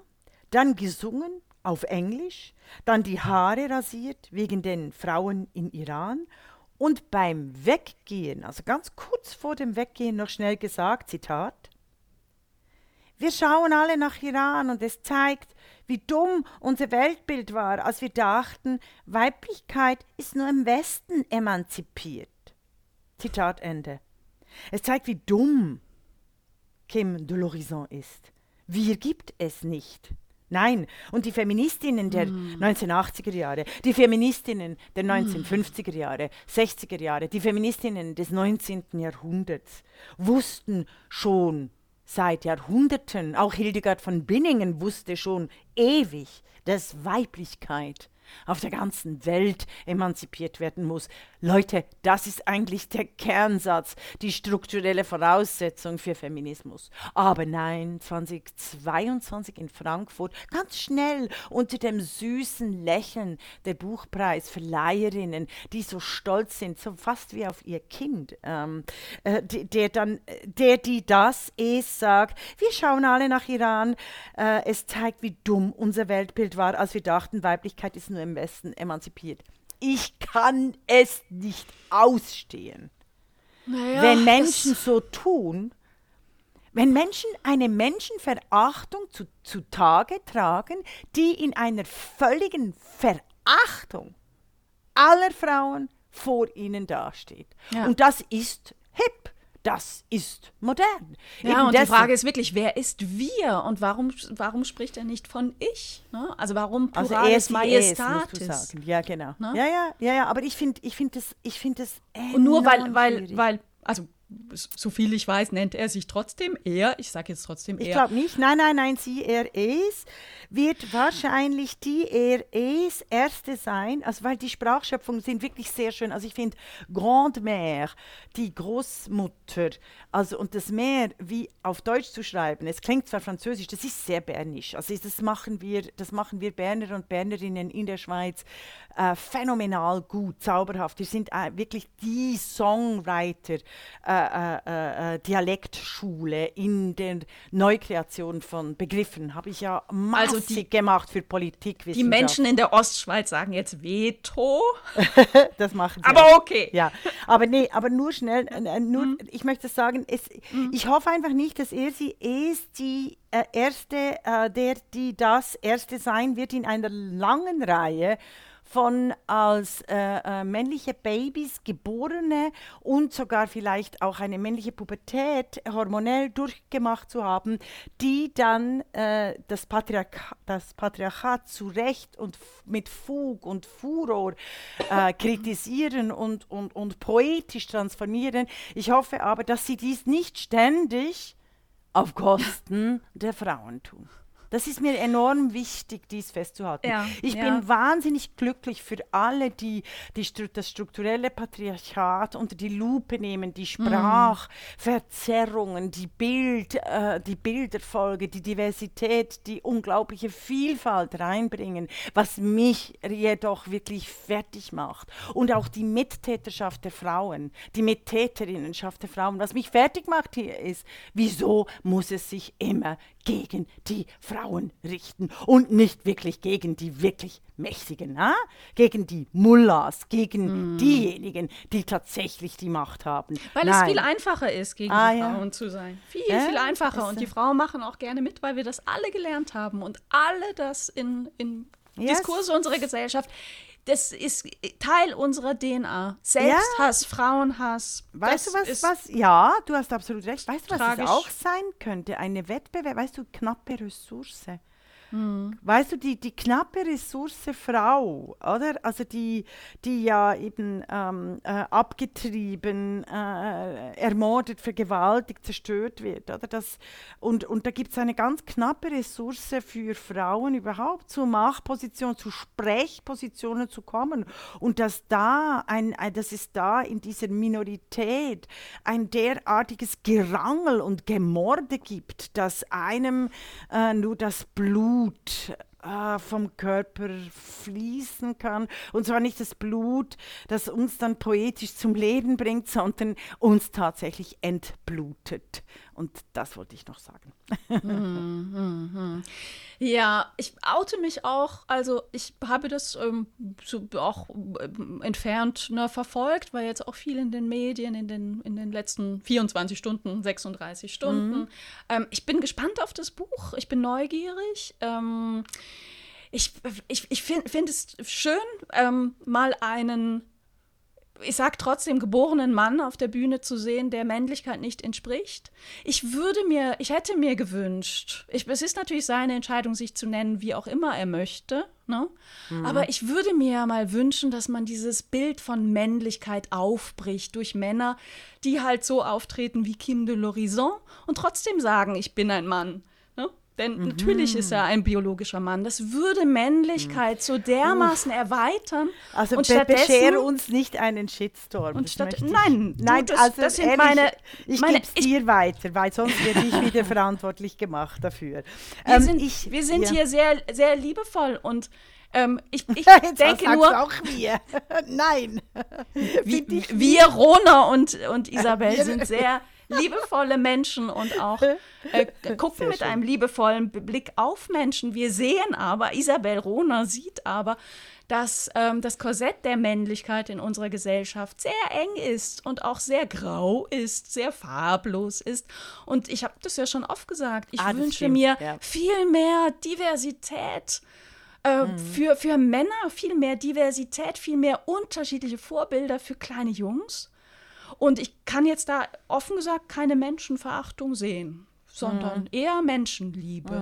dann gesungen auf Englisch, dann die Haare rasiert wegen den Frauen in Iran und beim Weggehen, also ganz kurz vor dem Weggehen noch schnell gesagt, Zitat, wir schauen alle nach Iran und es zeigt, wie dumm unser Weltbild war, als wir dachten, Weiblichkeit ist nur im Westen emanzipiert. Zitat Ende. Es zeigt, wie dumm Kim de l'Horizon ist. Wir gibt es nicht. Nein. Und die Feministinnen der mm. 1980er Jahre, die Feministinnen der 1950er hm. Jahre, 60er Jahre, die Feministinnen des 19. Jahrhunderts wussten schon seit Jahrhunderten, auch Hildegard von Binningen wusste schon ewig, dass Weiblichkeit auf der ganzen Welt emanzipiert werden muss. Leute, das ist eigentlich der Kernsatz, die strukturelle Voraussetzung für Feminismus. Aber nein, 2022 in Frankfurt, ganz schnell unter dem süßen Lächeln der Buchpreisverleiherinnen, die so stolz sind, so fast wie auf ihr Kind, ähm, äh, der dann, der die das es sagt, wir schauen alle nach Iran, äh, es zeigt, wie dumm unser Weltbild war, als wir dachten, Weiblichkeit ist nur im Westen emanzipiert. Ich kann es nicht ausstehen. Naja, wenn Menschen so tun, wenn Menschen eine Menschenverachtung zu, zutage tragen, die in einer völligen Verachtung aller Frauen vor ihnen dasteht. Ja. Und das ist das ist modern. Ja, Eben und die Frage ist wirklich, wer ist wir und warum, warum spricht er nicht von ich? Ne? Also warum pluralis also majestatis? Ja, genau. Ne? Ja, ja, ja, ja, aber ich finde ich find das, ich find das Und nur weil, weil, weil, also so viel ich weiß, nennt er sich trotzdem er. Ich sage jetzt trotzdem er. Ich glaube nicht. Nein, nein, nein, sie, er, es wird wahrscheinlich die er, es erste sein. Also, weil die Sprachschöpfungen sind wirklich sehr schön. Also, ich finde Grandmère, die Großmutter, also und das Meer wie auf Deutsch zu schreiben, es klingt zwar französisch, das ist sehr bernisch. Also, das machen wir, das machen wir Berner und Bernerinnen in der Schweiz äh, phänomenal gut, zauberhaft. Wir sind äh, wirklich die Songwriter. Äh, äh, äh, äh, Dialektschule in der Neukreation von Begriffen. Habe ich ja massig also die, gemacht für Politik. Die Menschen in der Ostschweiz sagen jetzt Veto. das machen sie. Aber auch. okay. Ja, aber nee, aber nur schnell, äh, nur, mhm. ich möchte sagen, es, mhm. ich hoffe einfach nicht, dass er sie ist die äh, erste, äh, der, die das erste sein wird in einer langen Reihe von als äh, äh, männliche Babys geborene und sogar vielleicht auch eine männliche Pubertät hormonell durchgemacht zu haben, die dann äh, das, Patriarch das Patriarchat zu Recht und mit Fug und Furor äh, kritisieren und, und, und poetisch transformieren. Ich hoffe aber, dass sie dies nicht ständig auf Kosten der Frauen tun. Das ist mir enorm wichtig, dies festzuhalten. Ja, ich ja. bin wahnsinnig glücklich für alle, die, die das strukturelle Patriarchat unter die Lupe nehmen, die mhm. Sprachverzerrungen, die, Bild, äh, die Bilderfolge, die Diversität, die unglaubliche Vielfalt reinbringen, was mich jedoch wirklich fertig macht. Und auch die Mittäterschaft der Frauen, die Mittäterinnenschaft der Frauen. Was mich fertig macht hier ist, wieso muss es sich immer gegen die Frauen richten und nicht wirklich gegen die wirklich Mächtigen, ha? gegen die Mullahs, gegen mm. diejenigen, die tatsächlich die Macht haben. Weil Nein. es viel einfacher ist, gegen ah, die Frauen ja. zu sein. Viel, äh? viel einfacher. Und die Frauen machen auch gerne mit, weil wir das alle gelernt haben und alle das in, in yes. Diskurse unserer Gesellschaft das ist Teil unserer DNA. Selbsthass, ja. Frauenhass. Weißt du was, was? Ja, du hast absolut recht. Weißt du, was es auch sein könnte? Eine Wettbewerb, weißt du, knappe Ressource. Mhm. Weißt du, die, die knappe Ressource Frau, oder? Also die, die ja eben ähm, äh, abgetrieben, äh, ermordet, vergewaltigt, zerstört wird, oder? Das, und, und da gibt es eine ganz knappe Ressource für Frauen überhaupt, zur Machtposition, zu Sprechpositionen zu kommen. Und dass da ein, ein dass es da in dieser Minorität ein derartiges Gerangel und Gemorde gibt, dass einem äh, nur das Blut Blut äh, vom Körper fließen kann. Und zwar nicht das Blut, das uns dann poetisch zum Leben bringt, sondern uns tatsächlich entblutet. Und das wollte ich noch sagen. Mhm, mhm. Ja, ich oute mich auch. Also ich habe das ähm, so auch ähm, entfernt ne, verfolgt, weil jetzt auch viel in den Medien in den, in den letzten 24 Stunden, 36 Stunden. Mhm. Ähm, ich bin gespannt auf das Buch. Ich bin neugierig. Ähm, ich ich, ich finde find es schön, ähm, mal einen ich sage trotzdem, geborenen Mann auf der Bühne zu sehen, der Männlichkeit nicht entspricht. Ich würde mir, ich hätte mir gewünscht, ich, es ist natürlich seine Entscheidung, sich zu nennen, wie auch immer er möchte, ne? Mhm. aber ich würde mir ja mal wünschen, dass man dieses Bild von Männlichkeit aufbricht durch Männer, die halt so auftreten wie Kim de l'Horizon und trotzdem sagen, ich bin ein Mann. Denn mhm. natürlich ist er ein biologischer Mann. Das würde Männlichkeit mhm. so dermaßen Uff. erweitern. Also und be beschere uns nicht einen Shitstorm. Und statt, nein, nein, das, also das sind ehrlich, meine. Ich meine, gebe es dir weiter, weil sonst werde ich wieder verantwortlich gemacht dafür. Wir ähm, sind, ich, wir sind ja. hier sehr, sehr liebevoll und ähm, ich, ich denke nur. auch wir. Nein. Wie, wir, Rona und, und Isabel, sind sehr liebevolle Menschen und auch äh, gucken mit einem liebevollen Blick auf Menschen. Wir sehen aber, Isabel Rohner sieht aber, dass ähm, das Korsett der Männlichkeit in unserer Gesellschaft sehr eng ist und auch sehr grau ist, sehr farblos ist. Und ich habe das ja schon oft gesagt, ich ah, wünsche mir ja. viel mehr Diversität. Äh, mhm. für, für Männer viel mehr Diversität, viel mehr unterschiedliche Vorbilder für kleine Jungs. Und ich kann jetzt da offen gesagt keine Menschenverachtung sehen sondern mhm. eher Menschenliebe.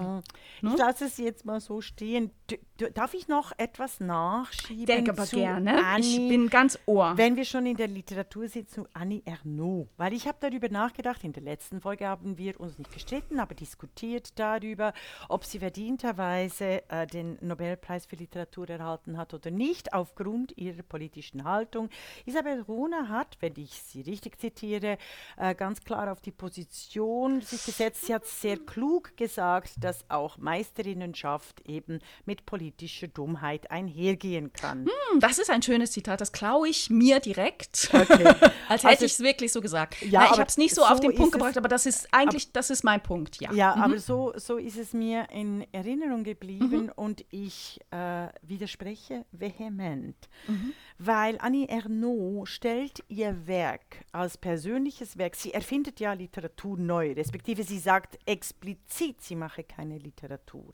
Mhm. Ne? Ich lasse es jetzt mal so stehen. D darf ich noch etwas nachschieben? Denke aber gerne. Annie, ich bin ganz ohr. Wenn wir schon in der Literatur sind, zu Annie Ernaux. Weil ich habe darüber nachgedacht, in der letzten Folge haben wir uns nicht gestritten, aber diskutiert darüber, ob sie verdienterweise äh, den Nobelpreis für Literatur erhalten hat oder nicht, aufgrund ihrer politischen Haltung. Isabel Rona hat, wenn ich sie richtig zitiere, äh, ganz klar auf die Position sich gesetzt, sie hat sehr klug gesagt, dass auch Meisterinnenschaft eben mit politischer Dummheit einhergehen kann. Hm, das ist ein schönes Zitat, das klaue ich mir direkt. Okay. Als hätte also, ich es wirklich so gesagt. Ja, Nein, ich habe es nicht so, so, auf den Punkt gebracht, aber das ist eigentlich, ab, das ist mein Punkt, ja. Ja, mhm. aber so, so ist es mir in Erinnerung geblieben mhm. und ich äh, widerspreche vehement. Mhm. Weil Annie Ernaux stellt ihr Werk als persönliches Werk, sie erfindet ja Literatur neu, respektive sie sagt explizit, sie mache keine Literatur.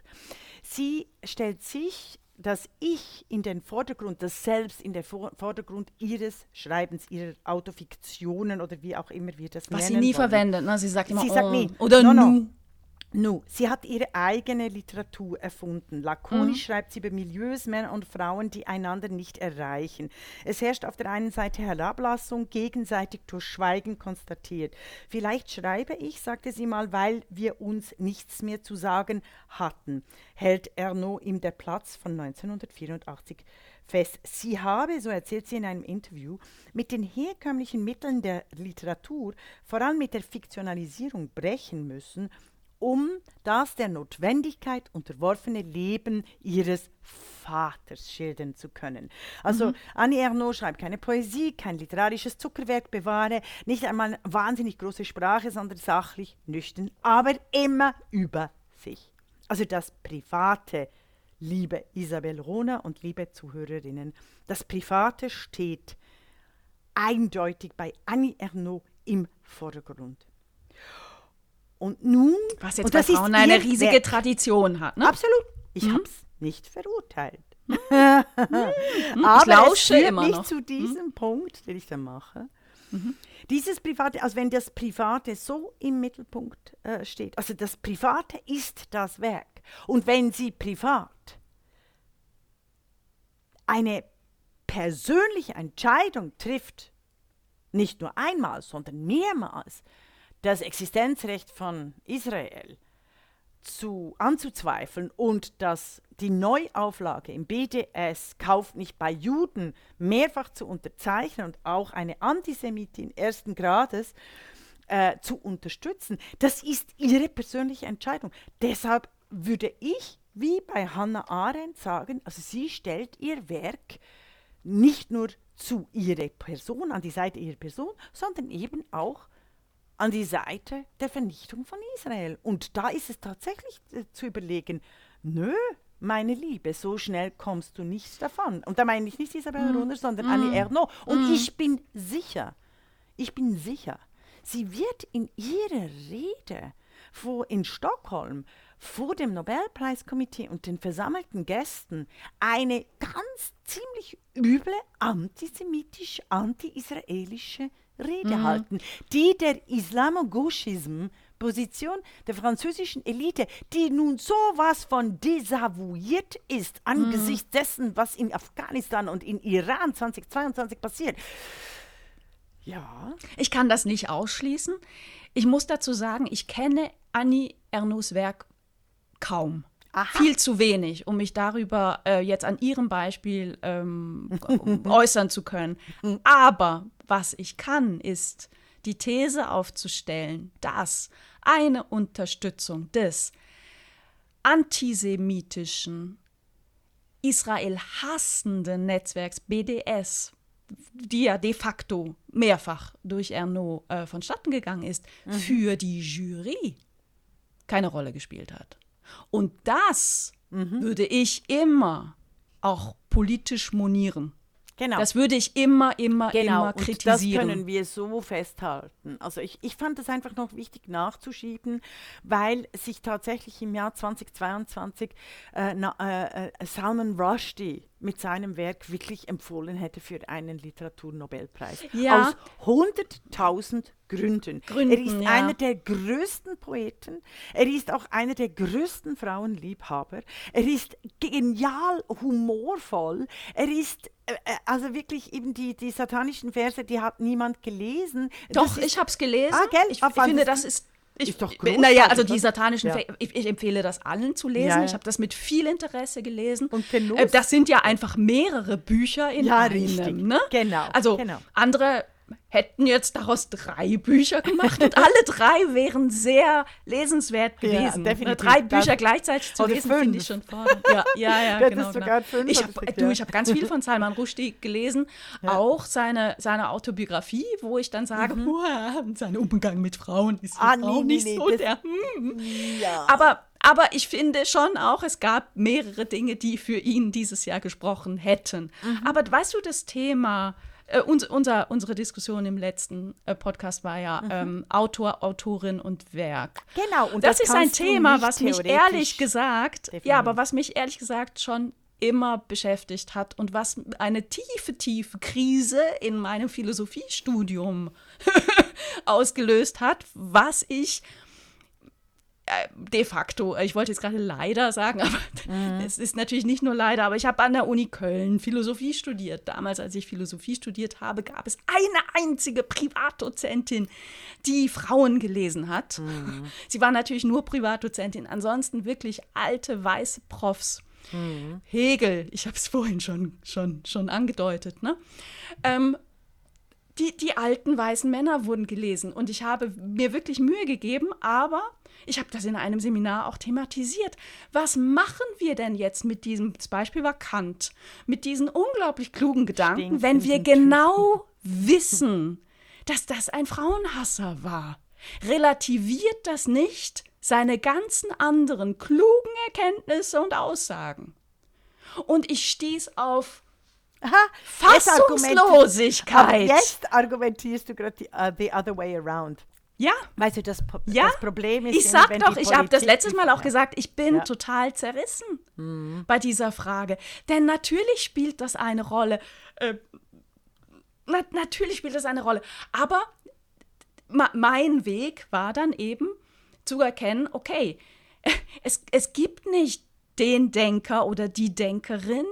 Sie stellt sich das Ich in den Vordergrund, das Selbst in den Vordergrund ihres Schreibens, ihrer Autofiktionen oder wie auch immer wir das Was nennen. Was sie nie wollen. verwendet, ne? sie sagt immer sie oh. sagt nie. oder no, no. Nu, sie hat ihre eigene Literatur erfunden. Lakonisch mhm. schreibt sie über Milieus, Männer und Frauen, die einander nicht erreichen. Es herrscht auf der einen Seite Herablassung, gegenseitig durch Schweigen konstatiert. Vielleicht schreibe ich, sagte sie mal, weil wir uns nichts mehr zu sagen hatten, hält Erno ihm der Platz von 1984 fest. Sie habe, so erzählt sie in einem Interview, mit den herkömmlichen Mitteln der Literatur, vor allem mit der Fiktionalisierung, brechen müssen, um das der Notwendigkeit unterworfene Leben ihres Vaters schildern zu können. Also mhm. Annie Ernaux schreibt keine Poesie, kein literarisches Zuckerwerk, bewahre nicht einmal wahnsinnig große Sprache, sondern sachlich, nüchtern, aber immer über sich. Also das Private, liebe Isabel Rohner und liebe Zuhörerinnen, das Private steht eindeutig bei Annie Ernaux im Vordergrund. Und nun. Was jetzt bei Frauen eine riesige Werk. Tradition hat. Ne? Absolut. Ich mhm. habe es nicht verurteilt. Mhm. Aber ich lausche es immer nicht noch. zu mhm. diesem mhm. Punkt, den ich da mache. Mhm. Dieses Private, also wenn das Private so im Mittelpunkt äh, steht, also das Private ist das Werk. Und wenn Sie privat eine persönliche Entscheidung trifft, nicht nur einmal, sondern mehrmals, das Existenzrecht von Israel zu, anzuzweifeln und dass die Neuauflage im BDS kauft nicht bei Juden mehrfach zu unterzeichnen und auch eine Antisemitin ersten Grades äh, zu unterstützen, das ist ihre persönliche Entscheidung. Deshalb würde ich, wie bei Hannah Arendt, sagen, also sie stellt ihr Werk nicht nur zu ihrer Person, an die Seite ihrer Person, sondern eben auch an die Seite der Vernichtung von Israel. Und da ist es tatsächlich äh, zu überlegen, nö, meine Liebe, so schnell kommst du nicht davon. Und da meine ich nicht Isabel mm. Runner, sondern mm. Annie Ernaux. Und mm. ich bin sicher, ich bin sicher, sie wird in ihrer Rede vor, in Stockholm vor dem Nobelpreiskomitee und den versammelten Gästen eine ganz ziemlich üble antisemitisch, Rede halten, die der Islamogauchism Position der französischen Elite, die nun sowas von desavouiert ist angesichts dessen, was in Afghanistan und in Iran 2022 passiert. Ja. Ich kann das nicht ausschließen. Ich muss dazu sagen, ich kenne Annie Ernaux Werk kaum. Aha. Viel zu wenig, um mich darüber äh, jetzt an ihrem Beispiel ähm, äußern zu können. Aber was ich kann, ist die These aufzustellen, dass eine Unterstützung des antisemitischen, Israel hassenden Netzwerks BDS, die ja de facto mehrfach durch Ernaud äh, vonstatten gegangen ist, für die Jury keine Rolle gespielt hat. Und das würde ich immer auch politisch monieren. Genau. Das würde ich immer, immer, Genau, immer und kritisieren. das können wir so festhalten. Also ich, ich fand es einfach noch wichtig nachzuschieben, weil sich tatsächlich im Jahr 2022 äh, na, äh, äh, Salman Rushdie mit seinem Werk wirklich empfohlen hätte für einen Literaturnobelpreis. Ja. Aus 100.000 Gründen. Gründen, Er ist ja. einer der größten Poeten. Er ist auch einer der größten Frauenliebhaber. Er ist genial humorvoll. Er ist äh, äh, also wirklich eben die, die satanischen Verse, die hat niemand gelesen. Doch, ist- ich habe es gelesen. Ah, gell? Ich, ich finde, das ist. Ich, Ist doch naja, also großartig, die satanischen, Ja. Ich, ich empfehle das allen zu lesen. Ja, ja. Ich habe das mit viel Interesse gelesen. Und Genuss. Äh, Das sind ja einfach mehrere Bücher in Ja, einem. richtig. Ne? Genau, Also genau. andere hätten jetzt daraus drei Bücher gemacht und alle drei wären sehr lesenswert Ja, gewesen. Ne, definitiv. drei Das- Bücher gleichzeitig zu lesen, finde ich schon fordernd. Ja, ja, ja, hättest genau. genau. fünf, Ich habe gesagt. hab ganz viel von Salman Rushdie gelesen, auch seine, seine Autobiografie, wo ich dann sage, "Uah, sein Umgang mit Frauen ist Mhm. Ah, nee, auch nicht nee, so das- der. hm. Ja. Aber, aber ich finde schon auch, es gab mehrere Dinge, die für ihn dieses Jahr gesprochen hätten. Mhm. Aber weißt du, das Thema, äh, uns, unser, unsere Diskussion im letzten äh, Podcast war ja ähm, Autor, Autorin und Werk. Mhm. Genau, und das, das ist ein Thema, was mich ehrlich gesagt, definieren. ja, aber was mich ehrlich gesagt schon immer beschäftigt hat und was eine tiefe, tiefe Krise in meinem Philosophiestudium ausgelöst hat, was ich de facto, äh, ich wollte jetzt gerade leider sagen, aber Mhm. es ist natürlich nicht nur leider, aber ich habe an der Uni Köln Philosophie studiert. Damals, als ich Philosophie studiert habe, gab es eine einzige Privatdozentin, die Frauen gelesen hat. Mhm. Sie war natürlich nur Privatdozentin, ansonsten wirklich alte weiße Profs. Mhm. Hegel, ich habe es vorhin schon, schon, schon angedeutet, ne? Ähm, die, die alten weißen Männer wurden gelesen und ich habe mir wirklich Mühe gegeben, aber ich habe das in einem Seminar auch thematisiert. Was machen wir denn jetzt mit diesem, das Beispiel war Kant, mit diesen unglaublich klugen Gedanken, wenn wir genau wissen, dass das ein Frauenhasser war? Relativiert das nicht seine ganzen anderen klugen Erkenntnisse und Aussagen? Und ich stieß auf Aha, jetzt Fassungslosigkeit. Aber jetzt argumentierst du gerade uh, the other way around. Ja, Weißt du, das, ja. das Problem ist, ich sag doch, ich habe das letztes Mal auch gesagt, ich bin Ja. Mhm. total zerrissen bei dieser Frage. Denn natürlich spielt das eine Rolle. Äh, na, natürlich spielt das eine Rolle. Aber mein Weg war dann eben zu erkennen, okay, es, es gibt nicht den Denker oder die Denkerin,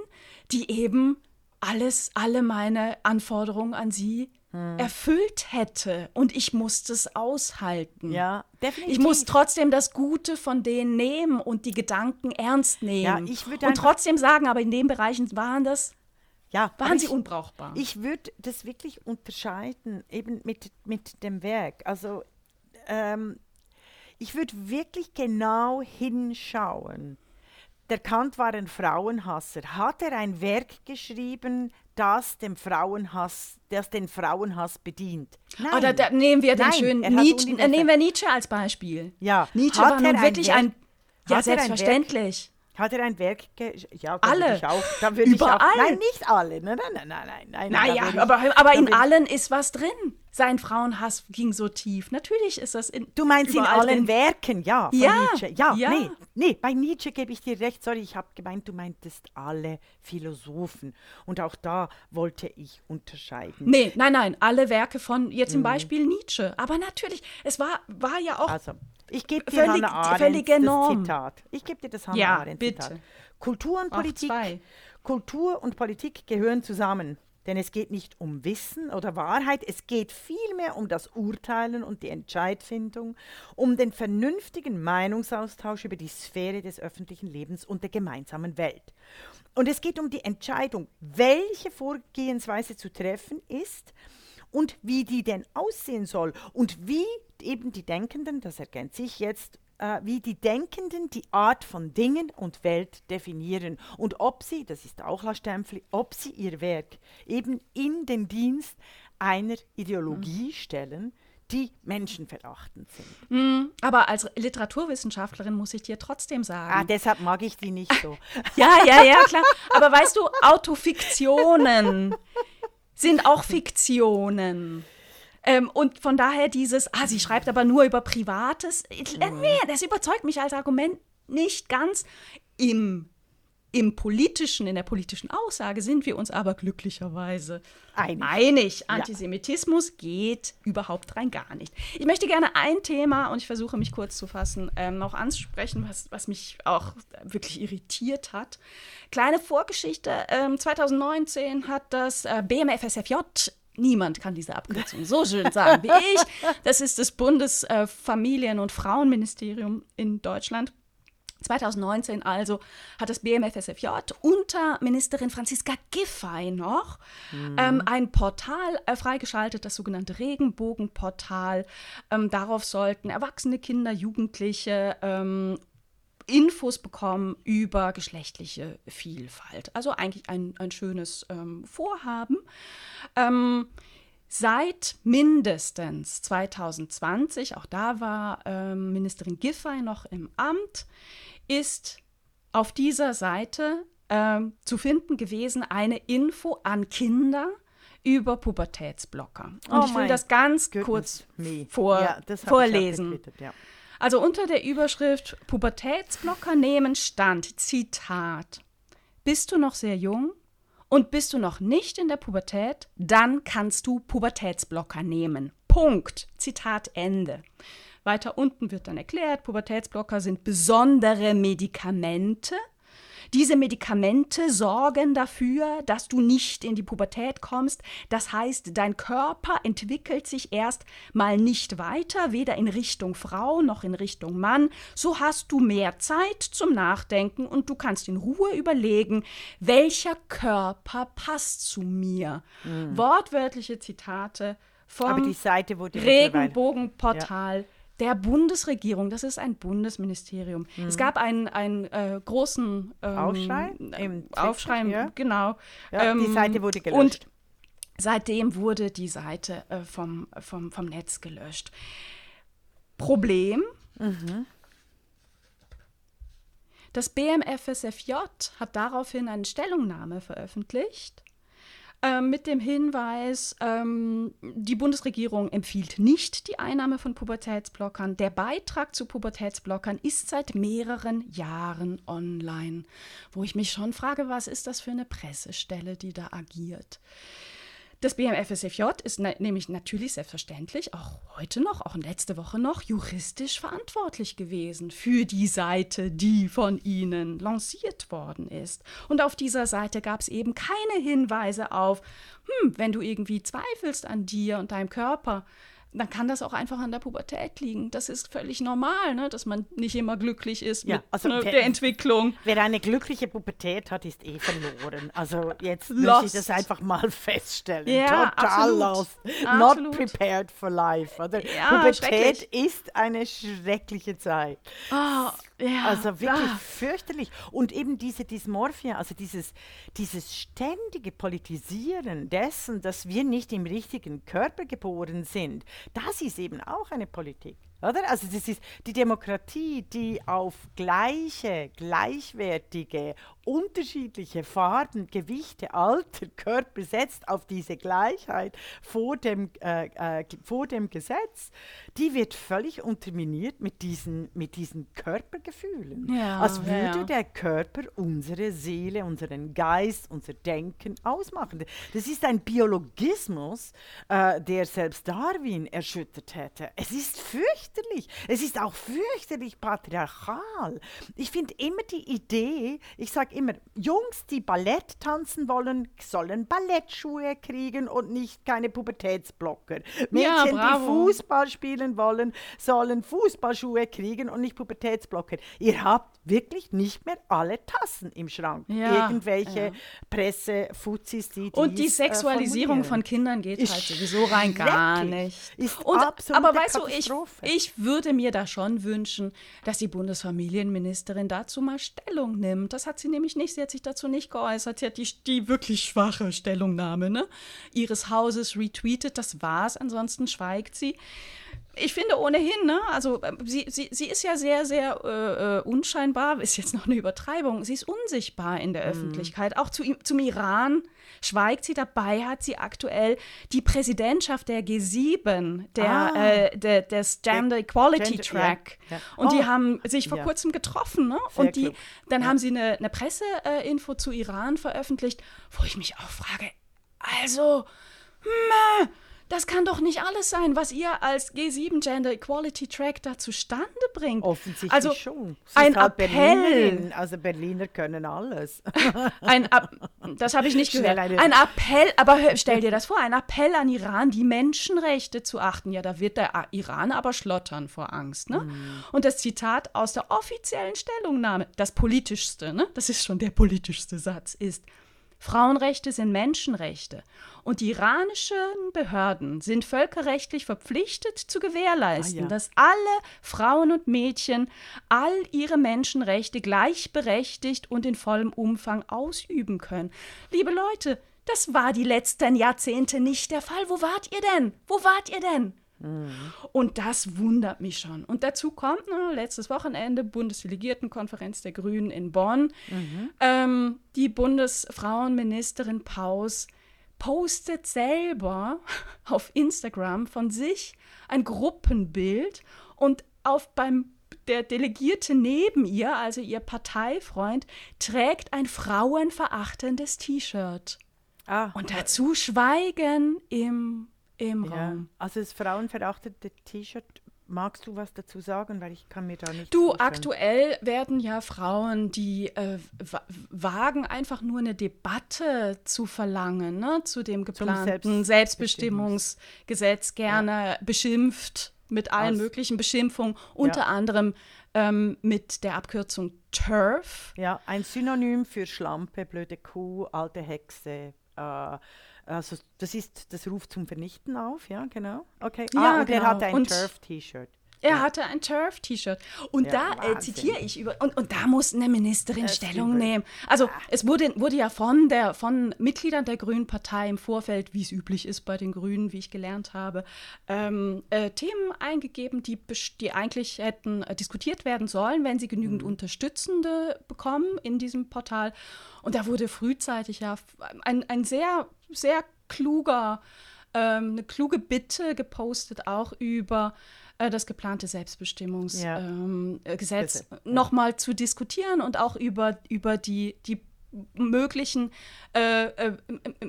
die eben alles, alle meine Anforderungen an sie Hm. erfüllt hätte. Und ich musste es aushalten. Ja, definitiv. Ich muss trotzdem das Gute von denen nehmen und die Gedanken ernst nehmen. Ja, ich würde und trotzdem sagen, aber in den Bereichen waren das, ja, waren sie ich- unbrauchbar. Ich würde das wirklich unterscheiden, eben mit, mit dem Werk. Also, ähm, ich würde wirklich genau hinschauen. Der Kant war ein Frauenhasser. Hat er ein Werk geschrieben, das, dem Frauenhass, das den Frauenhass bedient? Nein. Oder da nehmen wir den Nein, schönen Nietzsche, äh, nehmen wir Nietzsche als Beispiel. Ja, Nietzsche hat war nun wirklich ein, ja ein Werk- selbstverständlich. Hat er ein Werk Ja, Alle. Ich auch, da würde ich Überall. auch, nein, nicht alle. Nein, nein, nein, nein, nein. Naja, ich- aber, aber in allen ist was drin. Sein Frauenhass ging so tief. Natürlich ist das in Du meinst in allen drin. Werken, ja, Ja, Nietzsche. Ja, ja. Nee, nee, bei Nietzsche gebe ich dir recht. Sorry, ich habe gemeint, du meintest alle Philosophen. Und auch da wollte ich unterscheiden. Nee, nein, nein, alle Werke von jetzt Mhm. zum Beispiel Nietzsche. Aber natürlich, es war, war ja auch Also, ich gebe dir Völlig- Hannah Arendt völlig das enorm. Zitat. Ich gebe dir das Hannah Ja, Arendt bitte. Zitat. Kultur und Auch Politik, zwei. Kultur und Politik gehören zusammen. Denn es geht nicht um Wissen oder Wahrheit, es geht vielmehr um das Urteilen und die Entscheidfindung, um den vernünftigen Meinungsaustausch über die Sphäre des öffentlichen Lebens und der gemeinsamen Welt. Und es geht um die Entscheidung, welche Vorgehensweise zu treffen ist und wie die denn aussehen soll und wie eben die Denkenden, das ergänze ich jetzt, äh, wie die Denkenden die Art von Dingen und Welt definieren und ob sie, das ist auch La Stempfli, ob sie ihr Werk eben in den Dienst einer Ideologie stellen, die menschenverachtend sind. Mm, Aber als Literaturwissenschaftlerin muss ich dir trotzdem sagen. Ah, deshalb mag ich die nicht so. Ja, ja, ja, klar. Aber weißt du, Autofiktionen sind auch Fiktionen. Ähm, und von daher dieses, ah, sie schreibt aber nur über Privates. äh, Nee, das überzeugt mich als Argument nicht ganz. Im, Im politischen, in der politischen Aussage sind wir uns aber glücklicherweise Einig. einig. Antisemitismus geht überhaupt rein gar nicht. Ich möchte gerne ein Thema, und ich versuche mich kurz zu fassen, ähm, noch ansprechen, was, was mich auch wirklich irritiert hat. Kleine Vorgeschichte. Ähm, 2019 hat das äh, BMFSFJ Niemand kann diese Abkürzung so schön sagen wie ich. Das ist das Bundesfamilien- und Frauenministerium in Deutschland. 2019 also hat das BMFSFJ unter Ministerin Franziska Giffey noch ähm, ein Portal äh, freigeschaltet, das sogenannte Regenbogenportal. Ähm, darauf sollten erwachsene Kinder, Jugendliche ähm, Infos bekommen über geschlechtliche Vielfalt. Also eigentlich ein, ein schönes ähm, Vorhaben. Ähm, seit mindestens 2020, auch da war ähm, Ministerin Giffey noch im Amt, ist auf dieser Seite ähm, zu finden gewesen eine Info an Kinder über Pubertätsblocker. Und Oh ich will das ganz Goodness kurz me. vor, Ja, vorlesen. ja. Also unter der Überschrift Pubertätsblocker nehmen stand, Zitat, bist du noch sehr jung und bist du noch nicht in der Pubertät, dann kannst du Pubertätsblocker nehmen. Punkt. Zitat Ende. Weiter unten wird dann erklärt, Pubertätsblocker sind besondere Medikamente, diese Medikamente sorgen dafür, dass du nicht in die Pubertät kommst. Das heißt, dein Körper entwickelt sich erst mal nicht weiter, weder in Richtung Frau noch in Richtung Mann. So hast du mehr Zeit zum Nachdenken und du kannst in Ruhe überlegen, welcher Körper passt zu mir. Wortwörtliche Zitate vom Regenbogenportal der Bundesregierung. Das ist ein Bundesministerium. Es gab einen, einen äh, großen ähm, Mhm. Aufschrei äh, im Aufschrei, ja. genau. Ja, die Ähm, Seite wurde Und gelöscht. seitdem wurde die Seite äh, vom, vom, vom Netz gelöscht. Problem. Mhm. Das BMFSFJ hat daraufhin eine Stellungnahme veröffentlicht ähm, mit dem Hinweis, ähm, die Bundesregierung empfiehlt nicht die Einnahme von Pubertätsblockern. Der Beitrag zu Pubertätsblockern ist seit mehreren Jahren online. Wo ich mich schon frage, was ist das für eine Pressestelle, die da agiert? Das BMFSFJ ist na nämlich natürlich selbstverständlich auch heute noch, auch letzte Woche noch, juristisch verantwortlich gewesen für die Seite, die von ihnen lanciert worden ist. Und auf dieser Seite gab es eben keine Hinweise auf, hm, wenn du irgendwie zweifelst an dir und deinem Körper, dann kann das auch einfach an der Pubertät liegen. Das ist völlig normal, ne? dass man nicht immer glücklich ist Ja, mit also ne, wer- der Entwicklung. Wer eine glückliche Pubertät hat, ist eh verloren. Also jetzt möchte Lost. ich das einfach mal feststellen. Ja, Total absolut. lost. Absolut. Not prepared for life. Oder? Ja, Pubertät ist eine schreckliche Zeit. Ah, ja, Also wirklich ah. fürchterlich. Und eben diese Dysmorphia, also dieses, dieses ständige Politisieren dessen, dass wir nicht im richtigen Körper geboren sind, das ist eben auch eine Politik. Oder? Also das ist die Demokratie, die auf gleiche, gleichwertige unterschiedliche Farben, Gewichte, Alter, Körper setzt auf diese Gleichheit vor dem, äh, äh, vor dem Gesetz, die wird völlig unterminiert mit diesen, mit diesen Körpergefühlen. Ja, Als würde ja, der Körper unsere Seele, unseren Geist, unser Denken ausmachen. Das ist ein Biologismus, äh, der selbst Darwin erschüttert hätte. Es ist fürchterlich. Es ist auch fürchterlich patriarchal. Ich finde immer die Idee, ich sage immer, Jungs, die Ballett tanzen wollen, sollen Ballettschuhe kriegen und nicht keine Pubertätsblocker. Mädchen, die bravo. Fußball spielen wollen, sollen Fußballschuhe kriegen und nicht Pubertätsblocker. Ihr habt wirklich nicht mehr alle Tassen im Schrank. Ja, Irgendwelche ja. Pressefuzis, die Und die äh, Sexualisierung von. Kindern geht Ist halt sowieso rein gar nicht. Ist Und, aber weißt du, ich, ich würde mir da schon wünschen, dass die Bundesfamilienministerin dazu mal Stellung nimmt. Das hat sie nämlich nicht. Sie hat sich dazu nicht geäußert. Sie hat die, die wirklich schwache Stellungnahme ne, ihres Hauses retweetet. Das war's. Ansonsten schweigt sie. Ich finde ohnehin, ne, also äh, sie, sie, sie ist ja sehr, sehr äh, äh, unscheinbar, ist jetzt noch eine Übertreibung. Sie ist unsichtbar in der Mhm. Öffentlichkeit. Auch zu, zum Iran schweigt sie. Dabei hat sie aktuell die Präsidentschaft der G7, der, Ah. äh, der, des Gender Equality Gender- Track. ja, ja. Und die Oh. haben sich vor Ja. kurzem getroffen. Ne? Sehr Und die, dann haben sie eine, eine Presseinfo zu Iran veröffentlicht, wo ich mich auch frage, also, meh, das kann doch nicht alles sein, was ihr als G7 Gender Equality Track da zustande bringt. Offensichtlich also, schon. Sie ein halt Appell. Berlinerin, also Berliner können alles. Ein Ab das habe ich nicht gehört. Ein Appell, aber stell dir das vor, ein Appell an Iran, die Menschenrechte zu achten. Ja, da wird der Iran aber schlottern vor Angst. Ne? Mhm. Und das Zitat aus der offiziellen Stellungnahme, das politischste, ne? das ist schon der politischste Satz, ist, Frauenrechte sind Menschenrechte und die iranischen Behörden sind völkerrechtlich verpflichtet zu gewährleisten, Ah, ja. dass alle Frauen und Mädchen all ihre Menschenrechte gleichberechtigt und in vollem Umfang ausüben können. Liebe Leute, das war die letzten Jahrzehnte nicht der Fall. Wo wart ihr denn? Wo wart ihr denn? Und das wundert mich schon. Und dazu kommt ne, letztes Wochenende Bundesdelegiertenkonferenz der Grünen in Bonn. Ähm, die Bundesfrauenministerin Paus postet selber auf Instagram von sich ein Gruppenbild und auf beim der Delegierte neben ihr, also ihr Parteifreund, trägt ein frauenverachtendes T-Shirt. Ah, Und dazu Schweigen im, im ja. Raum. Also das frauenverachtete T-Shirt, magst du was dazu sagen? Weil ich kann mir da nicht Du, vorstellen. aktuell werden ja Frauen, die äh, wa- wagen, einfach nur eine Debatte zu verlangen, ne, zu dem geplanten Selbstbestimmungs- Selbstbestimmungsgesetz gerne beschimpft mit allen Aus- möglichen Beschimpfungen, unter anderem ähm, mit der Abkürzung TERF. Ja, ein Synonym für Schlampe, blöde Kuh, alte Hexe. Äh, also das ist, das ruft zum Vernichten auf, ja, genau. Okay. Ja, ah, und er genau. hat ein Und- Turf-T-Shirt. Er hatte ein Turf-T-Shirt. Und Ja, da äh, zitiere ich über. Und, und da muss eine Ministerin Das Stellung nehmen. Also es wurde, wurde ja von, der, von Mitgliedern der Grünen Partei im Vorfeld, wie es üblich ist bei den Grünen, wie ich gelernt habe, ähm, äh, Themen eingegeben, die, die eigentlich hätten äh, diskutiert werden sollen, wenn sie genügend Mhm. Unterstützende bekommen in diesem Portal. Und da wurde frühzeitig ja ein, ein sehr, sehr kluger ähm, eine kluge Bitte gepostet, auch über äh, das geplante Selbstbestimmungsgesetz Ja. ähm, äh, Gesetz nochmal zu diskutieren und auch über, über die, die möglichen äh, äh,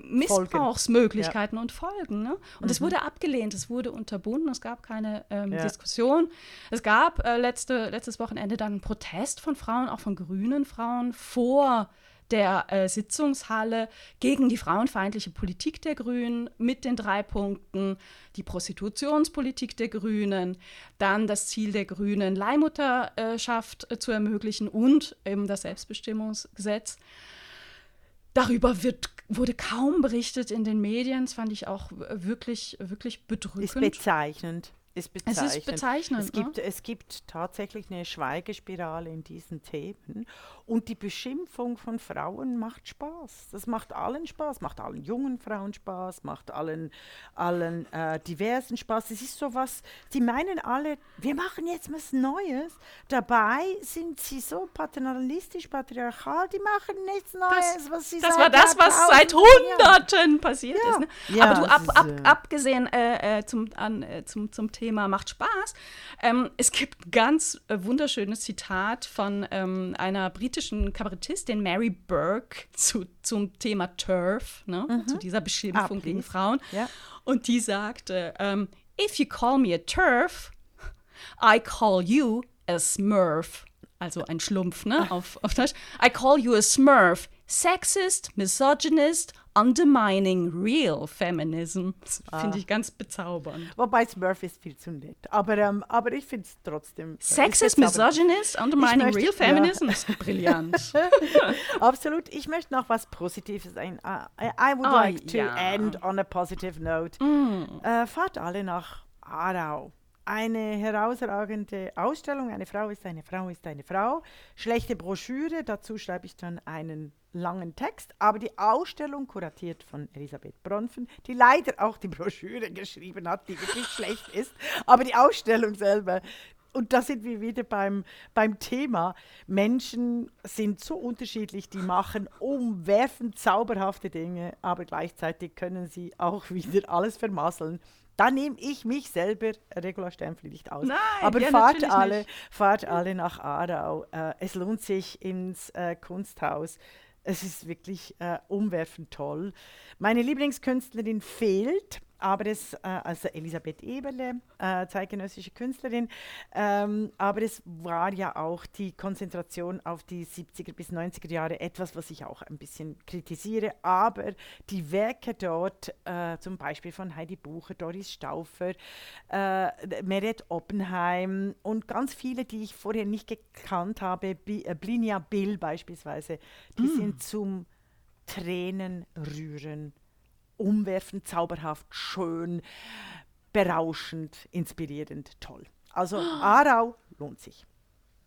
Missbrauchsmöglichkeiten und Folgen. Ne? Und es wurde abgelehnt, es wurde unterbunden, es gab keine ähm, Ja. Diskussion. Es gab äh, letzte, letztes Wochenende dann einen Protest von Frauen, auch von grünen Frauen, vor der äh, Sitzungshalle gegen die frauenfeindliche Politik der Grünen mit den drei Punkten, die Prostitutionspolitik der Grünen, dann das Ziel der Grünen, Leihmutterschaft äh, zu ermöglichen und eben das Selbstbestimmungsgesetz. Darüber wird, wurde kaum berichtet in den Medien. Das fand ich auch wirklich, wirklich Ist bedrückend. bezeichnend. Ist Es bezeichnend. ist bezeichnend, Es ne? gibt, es gibt tatsächlich eine Schweigespirale in diesen Themen. Und die Beschimpfung von Frauen macht Spaß. Das macht allen Spaß, macht allen jungen Frauen Spaß, macht allen, allen äh, diversen Spaß. Es ist so was, die meinen alle, wir machen jetzt was Neues. Dabei sind sie so paternalistisch, patriarchal, die machen nichts Neues. Das, was sie das war das, was seit Hunderten passiert Ja. ist. Ne? Ja, Aber du, ab, ab, äh, abgesehen äh, äh, zum, an, äh, zum, zum Thema macht Spaß, ähm, es gibt ein ganz äh, wunderschönes Zitat von ähm, einer britischen Kabarettistin, Mary Burke, zu, zum Thema Turf, ne? zu dieser Beschimpfung Ah, gegen. Frauen. Ja. Und die sagte, ähm, if you call me a Turf, I call you a Smurf. Also ein Schlumpf, ne? Auf, auf Deutsch. I call you a Smurf. Sexist, misogynist, undermining real feminism. Das finde ich ganz bezaubernd. Wobei Smurf ist viel zu nett. Aber, ähm, aber ich finde es trotzdem. äh, ist Sexist, misogynist, undermining möchte- real ja. feminism ist brillant. Absolut. Ich möchte noch was Positives ein. I, I would Ah, like to ja. end on a positive note. Mm. Äh, fahrt alle nach Aarau. Eine herausragende Ausstellung. Eine Frau ist eine Frau ist eine Frau. Schlechte Broschüre. Dazu schreibe ich dann einen langen Text. Aber die Ausstellung kuratiert von Elisabeth Bronfen, die leider auch die Broschüre geschrieben hat, die wirklich schlecht ist. Aber die Ausstellung selber, und da sind wir wieder beim, beim Thema. Menschen sind so unterschiedlich, die machen umwerfend zauberhafte Dinge, aber gleichzeitig können sie auch wieder alles vermasseln. Da nehme ich mich selber, Regula Stempfli, nicht aus. Nein, aber ja, fahrt alle, nicht. fahrt alle nach Aarau. Äh, es lohnt sich ins äh, Kunsthaus. Es ist wirklich äh, umwerfend toll. Meine Lieblingskünstlerin fehlt, aber es, äh, also Elisabeth Eberle, äh, zeitgenössische Künstlerin, ähm, aber es war ja auch die Konzentration auf die 70er bis 90er Jahre etwas, was ich auch ein bisschen kritisiere, aber die Werke dort, äh, zum Beispiel von Heidi Bucher, Doris Stauffer, äh, Meret Oppenheim und ganz viele, die ich vorher nicht gekannt habe, Bi äh, Blinia Bill beispielsweise, die sind zum Tränen rühren, umwerfend, zauberhaft, schön, berauschend, inspirierend, toll. Also Aarau lohnt sich.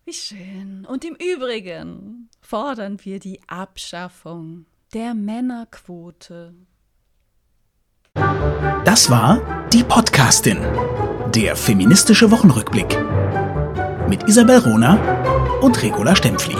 Wie schön. Und im Übrigen fordern wir die Abschaffung der Männerquote. Das war die Podcastin, der feministische Wochenrückblick mit Isabel Rona und Regula Stempfli.